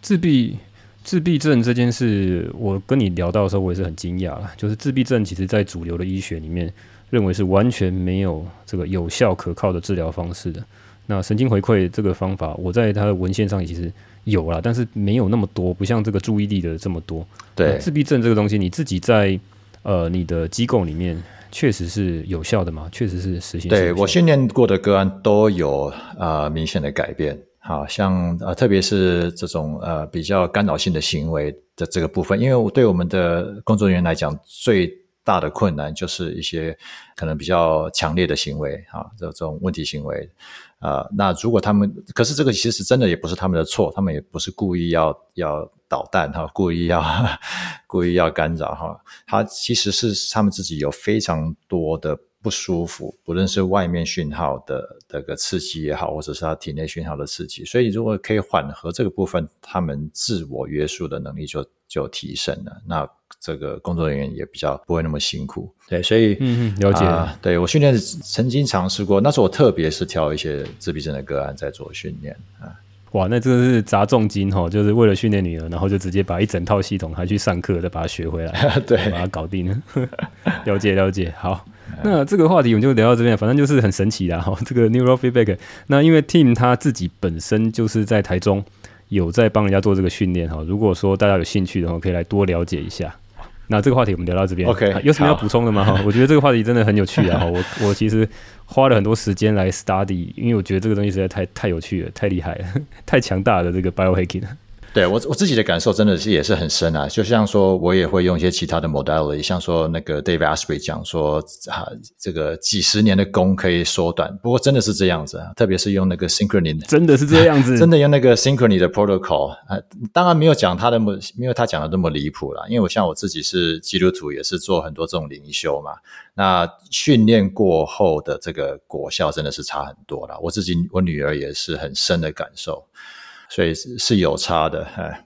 自闭。自闭症这件事，我跟你聊到的时候，我也是很惊讶啦。就是自闭症，其实在主流的医学里面，认为是完全没有这个有效可靠的治疗方式的。那神经回馈这个方法，我在他的文献上其实有啦，但是没有那么多，不像这个注意力的这么多。对，自闭症这个东西，你自己在呃你的机构里面确实是有效的吗？确实是实行。对，我训练过的个案都有呃明显的改变。好像呃，特别是这种呃比较干扰性的行为的这个部分，因为我对我们的工作人员来讲，最大的困难就是一些可能比较强烈的行为啊，这这种问题行为啊、呃。那如果他们，可是这个其实真的也不是他们的错，他们也不是故意要要捣蛋哈，故意要故意要干扰哈，他其实是他们自己有非常多的。不舒服，不论是外面讯号的这个刺激也好，或者是他体内讯号的刺激，所以如果可以缓和这个部分，他们自我约束的能力就就提升了。那这个工作人员也比较不会那么辛苦。对，所以嗯嗯，了解。呃、对我训练曾经尝试过，那时候我特别是挑一些自闭症的个案在做训练啊。哇，那真的是砸重金哈，就是为了训练女儿，然后就直接把一整套系统还去上课，再把它学回来，对，把它搞定了。了解了解，好。那这个话题我们就聊到这边，反正就是很神奇的哈。这个 Neurofeedback，那因为 Tim 他自己本身就是在台中有在帮人家做这个训练哈。如果说大家有兴趣的话，可以来多了解一下。那这个话题我们聊到这边，OK，有什么要补充的吗？哈，我觉得这个话题真的很有趣啊。我我其实花了很多时间来 study，因为我觉得这个东西实在太太有趣了，太厉害了，太强大的这个 biohacking。对我我自己的感受真的是也是很深啊，就像说我也会用一些其他的 modality，像说那个 Dave Asprey 讲说啊，这个几十年的功可以缩短，不过真的是这样子啊，特别是用那个 synchrony，真的是这样子，真的用那个 synchrony 的 protocol 啊，当然没有讲他的么，没有他讲的那么离谱啦，因为我像我自己是基督徒，也是做很多这种灵修嘛，那训练过后的这个果效真的是差很多啦，我自己我女儿也是很深的感受。所以是有差的，哎。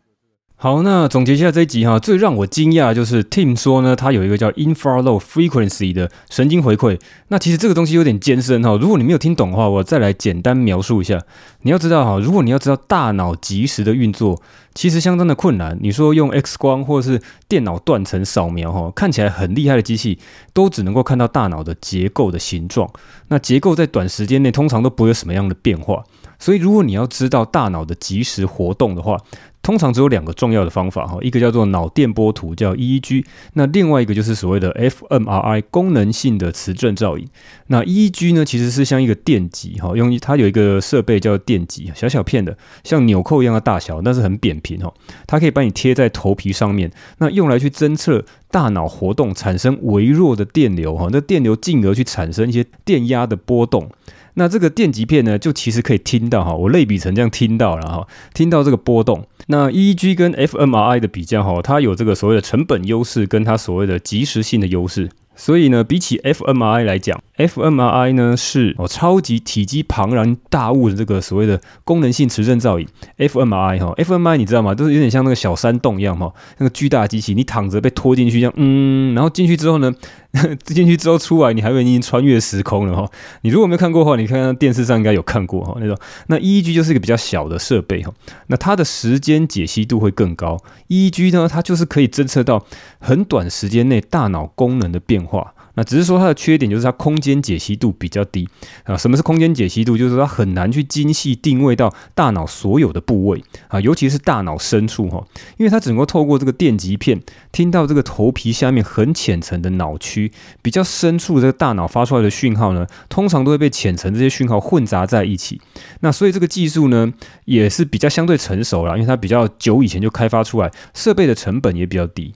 好，那总结一下这一集哈，最让我惊讶就是 Tim 说呢，他有一个叫 infralow frequency 的神经回馈。那其实这个东西有点艰深哈，如果你没有听懂的话，我再来简单描述一下。你要知道哈，如果你要知道大脑即时的运作，其实相当的困难。你说用 X 光或者是电脑断层扫描哈，看起来很厉害的机器，都只能够看到大脑的结构的形状。那结构在短时间内通常都不会有什么样的变化。所以，如果你要知道大脑的即时活动的话，通常只有两个重要的方法哈，一个叫做脑电波图，叫 EEG，那另外一个就是所谓的 fMRI 功能性的磁振造影。那 EEG 呢，其实是像一个电极哈，用它有一个设备叫电极，小小片的，像纽扣一样的大小，但是很扁平哈，它可以把你贴在头皮上面，那用来去侦测大脑活动产生微弱的电流哈，那电流进而去产生一些电压的波动。那这个电极片呢，就其实可以听到哈，我类比成这样听到了哈，听到这个波动。那 EEG 跟 fMRI 的比较哈，它有这个所谓的成本优势，跟它所谓的即时性的优势。所以呢，比起 fMRI 来讲，fMRI 呢是哦超级体积庞然大物的这个所谓的功能性磁振造影。fMRI 哈，fMRI 你知道吗？都是有点像那个小山洞一样哈，那个巨大的机器，你躺着被拖进去这样，嗯，然后进去之后呢？进去之后出来，你还以为已经穿越时空了哈。你如果没有看过的话，你看看电视上应该有看过哈那种。那 EEG 就是一个比较小的设备哈，那它的时间解析度会更高。EEG 呢，它就是可以侦测到很短时间内大脑功能的变化。只是说它的缺点就是它空间解析度比较低啊。什么是空间解析度？就是它很难去精细定位到大脑所有的部位啊，尤其是大脑深处哈，因为它只能够透过这个电极片听到这个头皮下面很浅层的脑区比较深处这个大脑发出来的讯号呢，通常都会被浅层这些讯号混杂在一起。那所以这个技术呢也是比较相对成熟了，因为它比较久以前就开发出来，设备的成本也比较低。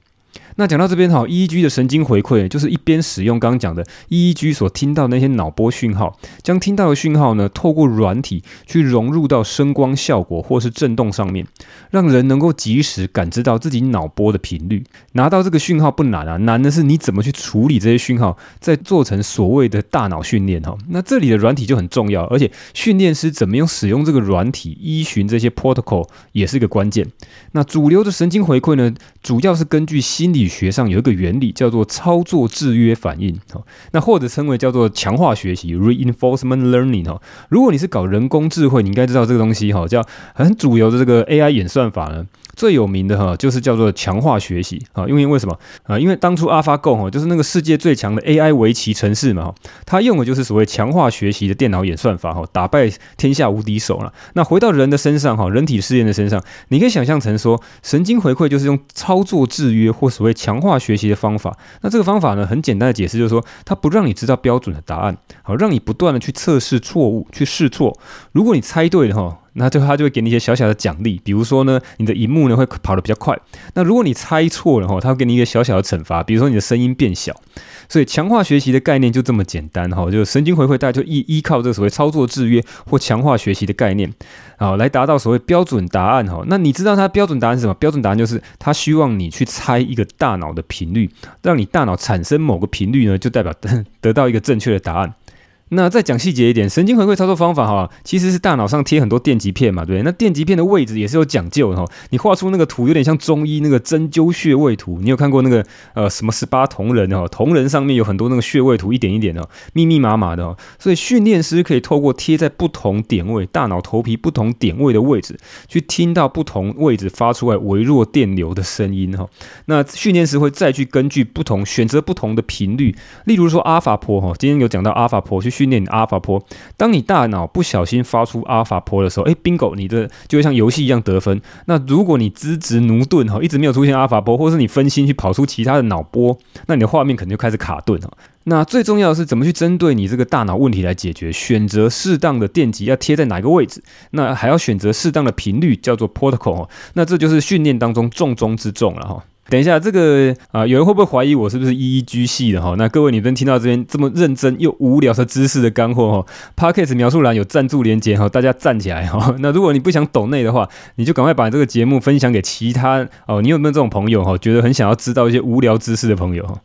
那讲到这边哈，EEG 的神经回馈就是一边使用刚刚讲的 EEG 所听到那些脑波讯号，将听到的讯号呢，透过软体去融入到声光效果或是震动上面，让人能够及时感知到自己脑波的频率。拿到这个讯号不难啊，难的是你怎么去处理这些讯号，再做成所谓的大脑训练哈。那这里的软体就很重要，而且训练师怎么样使用这个软体，依循这些 protocol 也是个关键。那主流的神经回馈呢，主要是根据心理学上有一个原理叫做操作制约反应，那或者称为叫做强化学习 （reinforcement learning） 哈。如果你是搞人工智慧，你应该知道这个东西哈，叫很主流的这个 AI 演算法呢。最有名的哈，就是叫做强化学习啊，因为为什么啊？因为当初 AlphaGo 哈，就是那个世界最强的 AI 围棋程式嘛哈，它用的就是所谓强化学习的电脑演算法哈，打败天下无敌手了。那回到人的身上哈，人体试验的身上，你可以想象成说，神经回馈就是用操作制约或所谓强化学习的方法。那这个方法呢，很简单的解释就是说，它不让你知道标准的答案，好，让你不断的去测试错误，去试错。如果你猜对了哈。那最后他就会给你一些小小的奖励，比如说呢，你的荧幕呢会跑得比较快。那如果你猜错了哈，他会给你一个小小的惩罚，比如说你的声音变小。所以强化学习的概念就这么简单哈，就神经回馈大家就依依靠这个所谓操作制约或强化学习的概念啊，来达到所谓标准答案哈。那你知道它标准答案是什么？标准答案就是他希望你去猜一个大脑的频率，让你大脑产生某个频率呢，就代表得得到一个正确的答案。那再讲细节一点，神经回馈操作方法哈，其实是大脑上贴很多电极片嘛，对？那电极片的位置也是有讲究的哈。你画出那个图有点像中医那个针灸穴位图，你有看过那个呃什么十八铜人哈？铜人上面有很多那个穴位图，一点一点的，密密麻麻的哈。所以训练师可以透过贴在不同点位大脑头皮不同点位的位置，去听到不同位置发出来微弱电流的声音哈。那训练师会再去根据不同选择不同的频率，例如说阿法波哈，今天有讲到阿法波去训。训练阿尔法波，当你大脑不小心发出阿尔法波的时候，哎，bingo，你的就会像游戏一样得分。那如果你资质駑钝哈，一直没有出现阿尔法波，或是你分心去跑出其他的脑波，那你的画面可能就开始卡顿哈。那最重要的是怎么去针对你这个大脑问题来解决，选择适当的电极要贴在哪个位置，那还要选择适当的频率，叫做 protocol。那这就是训练当中重中之重了哈。等一下，这个啊，有人会不会怀疑我是不是 EEG 系的哈？那各位，你们听到这边这么认真又无聊的知识的干货哈，Podcast 描述栏有赞助连接哈，大家站起来哈。那如果你不想抖内的话，你就赶快把这个节目分享给其他哦。你有没有这种朋友哈？觉得很想要知道一些无聊知识的朋友哈？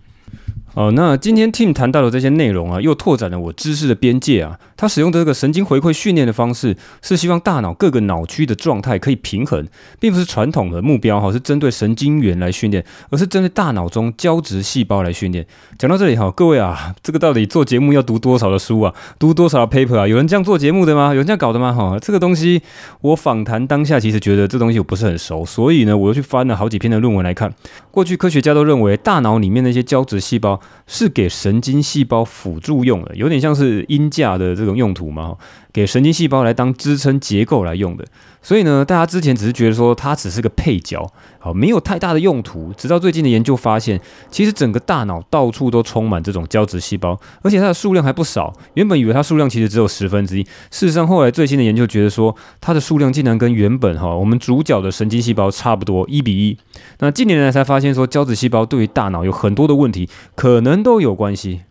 哦，那今天 Tim 谈到的这些内容啊，又拓展了我知识的边界啊。他使用的这个神经回馈训练的方式，是希望大脑各个脑区的状态可以平衡，并不是传统的目标哈，是针对神经元来训练，而是针对大脑中胶质细胞来训练。讲到这里哈，各位啊，这个到底做节目要读多少的书啊，读多少的 paper 啊？有人这样做节目的吗？有人这样搞的吗？哈，这个东西我访谈当下其实觉得这东西我不是很熟，所以呢，我又去翻了好几篇的论文来看。过去科学家都认为，大脑里面那些胶质细胞。是给神经细胞辅助用的，有点像是音架的这个种用途嘛，给神经细胞来当支撑结构来用的。所以呢，大家之前只是觉得说它只是个配角，好，没有太大的用途。直到最近的研究发现，其实整个大脑到处都充满这种胶质细胞，而且它的数量还不少。原本以为它数量其实只有十分之一，事实上后来最新的研究觉得说，它的数量竟然跟原本哈我们主角的神经细胞差不多，一比一。那近年来才发现说，胶质细胞对于大脑有很多的问题，可能都有关系。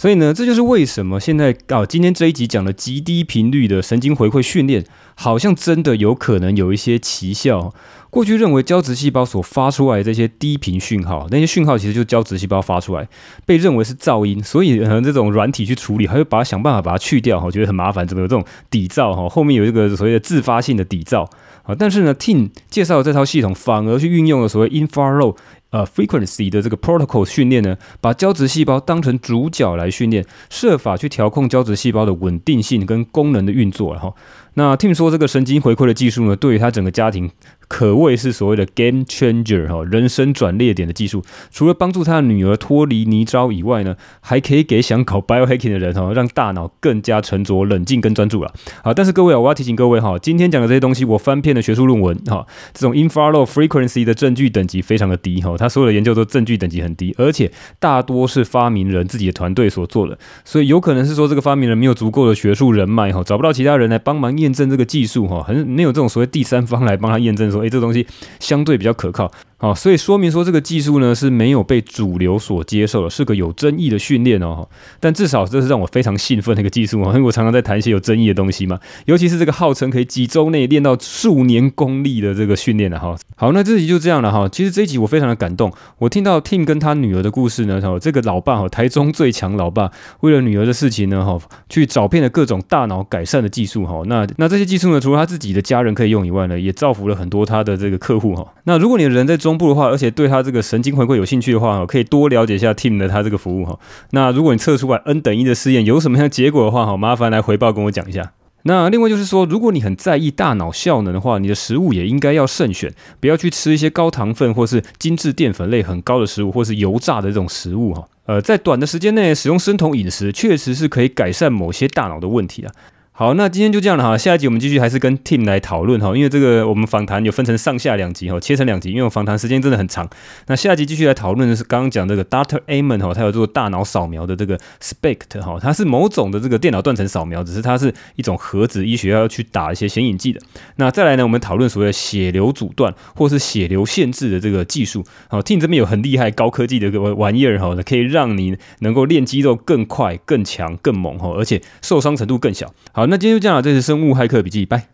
所以呢，这就是为什么现在啊，今天这一集讲的极低频率的神经回馈训练，好像真的有可能有一些奇效。过去认为胶质细胞所发出来的这些低频讯号，那些讯号其实就是胶质细胞发出来，被认为是噪音，所以呃这种软体去处理，还会把它想办法把它去掉，哈，觉得很麻烦，怎么有这种底噪哈？后面有一个所谓的自发性的底噪啊，但是呢，Tin 介绍的这套系统反而去运用了所谓 infrared 呃，frequency 的这个 protocol 训练呢，把胶质细胞当成主角来训练，设法去调控胶质细胞的稳定性跟功能的运作，然后。那听说这个神经回馈的技术呢，对于他整个家庭可谓是所谓的 game changer 哈，人生转捩点的技术。除了帮助他的女儿脱离泥沼以外呢，还可以给想搞 biohacking 的人哈，让大脑更加沉着、冷静跟专注了。好，但是各位啊，我要提醒各位哈，今天讲的这些东西，我翻遍了学术论文哈，这种 infrared frequency 的证据等级非常的低哈，他所有的研究都证据等级很低，而且大多是发明人自己的团队所做的，所以有可能是说这个发明人没有足够的学术人脉哈，找不到其他人来帮忙验证这个技术哈，很没有这种所谓第三方来帮他验证说，诶，这东西相对比较可靠。好，所以说明说这个技术呢是没有被主流所接受的，是个有争议的训练哦。但至少这是让我非常兴奋的一个技术哦，因为我常常在谈一些有争议的东西嘛，尤其是这个号称可以几周内练到数年功力的这个训练了哈。好，那这集就这样了哈。其实这一集我非常的感动，我听到 Tim 跟他女儿的故事呢，哈，这个老爸哈，台中最强老爸，为了女儿的事情呢，哈，去找遍了各种大脑改善的技术哈。那那这些技术呢，除了他自己的家人可以用以外呢，也造福了很多他的这个客户哈。那如果你的人在中部的话，而且对他这个神经回馈有兴趣的话，可以多了解一下 Team 的他这个服务哈。那如果你测出来 N 等一的试验有什么样的结果的话，哈，麻烦来回报跟我讲一下。那另外就是说，如果你很在意大脑效能的话，你的食物也应该要慎选，不要去吃一些高糖分或是精致淀粉类很高的食物，或是油炸的这种食物哈。呃，在短的时间内使用生酮饮食，确实是可以改善某些大脑的问题啊。好，那今天就这样了哈。下一集我们继续还是跟 Tim 来讨论哈，因为这个我们访谈有分成上下两集哈，切成两集，因为我访谈时间真的很长。那下一集继续来讨论的是刚刚讲这个 Dr. Amen 哈，他有做大脑扫描的这个 SPECT 哈，它是某种的这个电脑断层扫描，只是它是一种核子医学要去打一些显影剂的。那再来呢，我们讨论所谓的血流阻断或是血流限制的这个技术。好，Tim 这边有很厉害高科技的个玩意儿哈，可以让你能够练肌肉更快、更强、更猛哈，而且受伤程度更小。好。那今天就这样了，这是生物骇客笔记，拜。